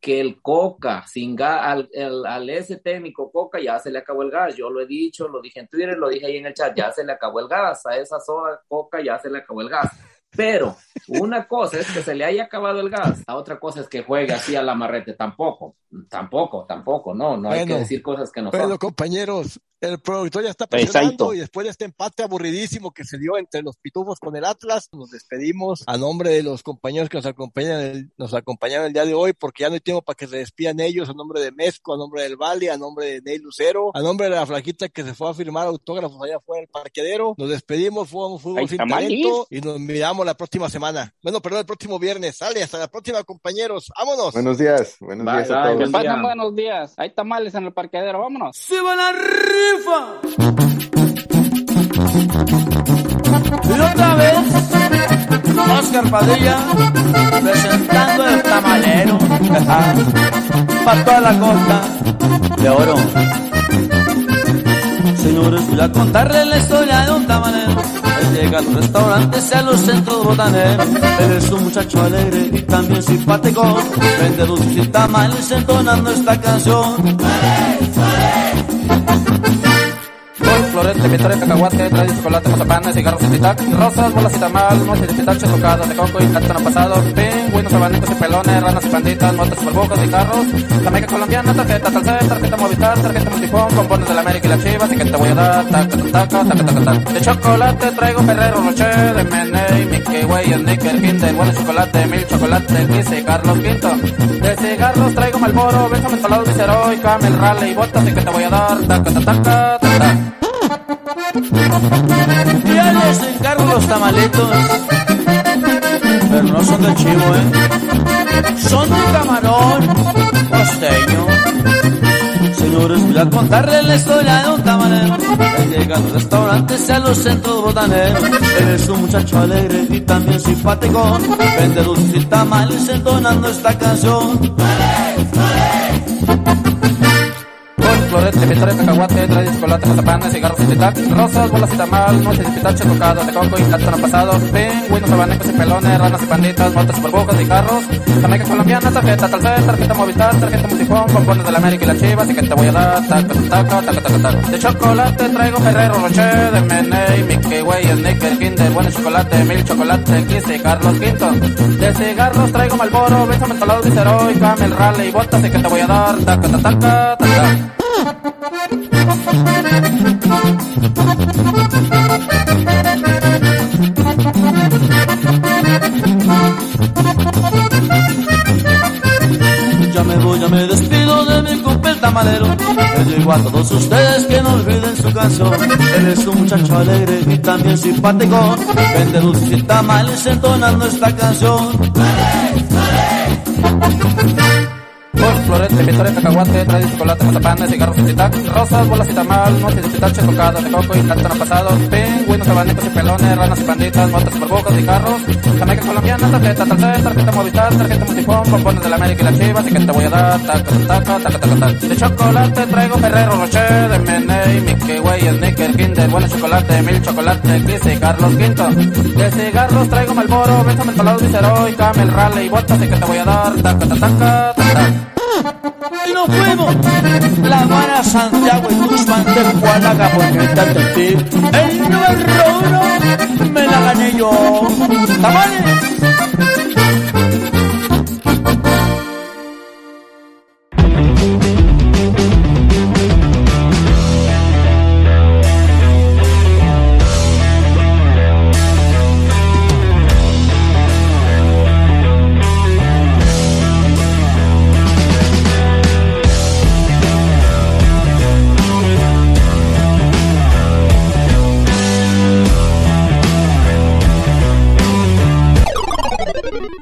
que el Coca, sin gas, al, al, ese técnico Coca ya se le acabó el gas. Yo lo he dicho, lo dije en Twitter, lo dije ahí en el chat, ya se le acabó el gas. A esa soda Coca ya se le acabó el gas. Pero una cosa es que se le haya acabado el gas, la otra cosa es que juegue así a la marrete. Tampoco, tampoco, tampoco, no, no hay que decir cosas que no pero, compañeros, el productor ya está presionando y después de este empate aburridísimo que se dio entre los pitufos con el Atlas, nos despedimos a nombre de los compañeros que nos acompañan el, nos acompañaron el día de hoy, porque ya no hay tiempo para que se despidan ellos, a nombre de Mezco, a nombre del Valle, a nombre de Ney Lucero, a nombre de la flaquita que se fue a firmar autógrafos allá afuera del parquedero. Nos despedimos, fue un fútbol sin talento y nos miramos la próxima semana. Bueno, perdón, el próximo viernes. Sale, hasta la próxima, compañeros. Vámonos. Buenos días, buenos días a todos. buenos días. Hay tamales en el parquedero, vámonos. ¡Se va la rifa! Y otra vez, Oscar Padilla presentando el tamalero para toda la costa de oro. Señores, voy a contarle la historia de un tamalero. Llega a los restaurantes y a los centros botaneros. Él es un muchacho alegre y también simpático. Vende dulces y tamales entonando esta canción. Florete, vitores, cacahuate, trae chocolate, mazapanes, cigarros y rosas, bolas y tamal, nueces y pitaches, tocadas de coco y no pasado, pingüinos, abanicos y pelones, ranas y panditas, motos, burbujas y carros, jamaica colombiana, tarjeta talcel, tarjeta movistar, tarjeta multifón, compones de la América y las chivas, y que te voy a dar, taca, taca, taca, taca, taca. De chocolate traigo Ferrero Rocher, de Meney, Mickey Way, Snicker, Kinder, bueno chocolate, mil chocolate, dice Carlos Quinto. De cigarros traigo Malboro, Benjamin Empalado, Viceroy, Camel, Raleigh, botas, y que te voy a dar, taca, taca, taca, taca. Ya les encargo los tamaletos. Pero no son de chivo, ¿eh? Son de camarón costeño. Señores, voy a contarles la historia de un tamalero. Llega a los restaurantes y a los centros botaneros. Él es un muchacho alegre y también simpático. Vende dulces y tamales entonando esta canción. Florete, vitores, cacahuate, trae chocolate, mazapanes, cigarros y titac, rosas, bolas y tamal, nueces y pitache, tocadas de coco y no pasado, pingüinos, abanicos y pelones, ranas y panditas, motos, burbujas y carros, jamaica colombiana, tarjeta talcel, tarjeta movistar, tarjeta multifón, pompones de la América y las chivas, y que te voy a dar, taca, taca, taca, taca, taca. De chocolate traigo Ferrero Rocher, de Meney, Mickey Way, Snicker, Kinder, bueno chocolate, mil chocolate, Kiss y Carlos Quinto. De cigarros traigo Malboro, Benjamin Mentolado, Viceroy, Camel, Raleigh, botas, y que te voy a dar, taca, taca, taca, taca. Ya me voy, ya me despido de mi compa tamalero. Le digo a todos ustedes que no olviden su canción. Él es un muchacho alegre y también simpático. Vende dulces y tamales entonando esta canción. Por florete, vitores, cacahuate, trae chocolate, mazapanes, cigarros y titac, rosas, bolas y tamal, nueces y pitache, tocadas de coco y no pasado, pingüinos, abanicos y pelones, ranas y panditas, motos, burbujas y carros, jamaica colombiana, tarjeta talcel, tarjeta movistar, tarjeta multifón, pompones de la América y las chivas, y que te voy a dar, taca, taca, taca, taca, taca. De chocolate traigo Ferrero Rocher, de Meney, Mickey Way, Snicker, Kinder, bueno chocolate, mil chocolate, Kiss y Carlos Quinto. De cigarros traigo Malboro, Benjamin Mentolado, Viceroy, Camel, Raleigh, botas, y que te voy a dar, taca, taca, taca, taca. Y nos fuimos. La Habana, Santiago y Tuxpan de Juanaga porque tanto el El número uno me la gané yo. ¿Tamales?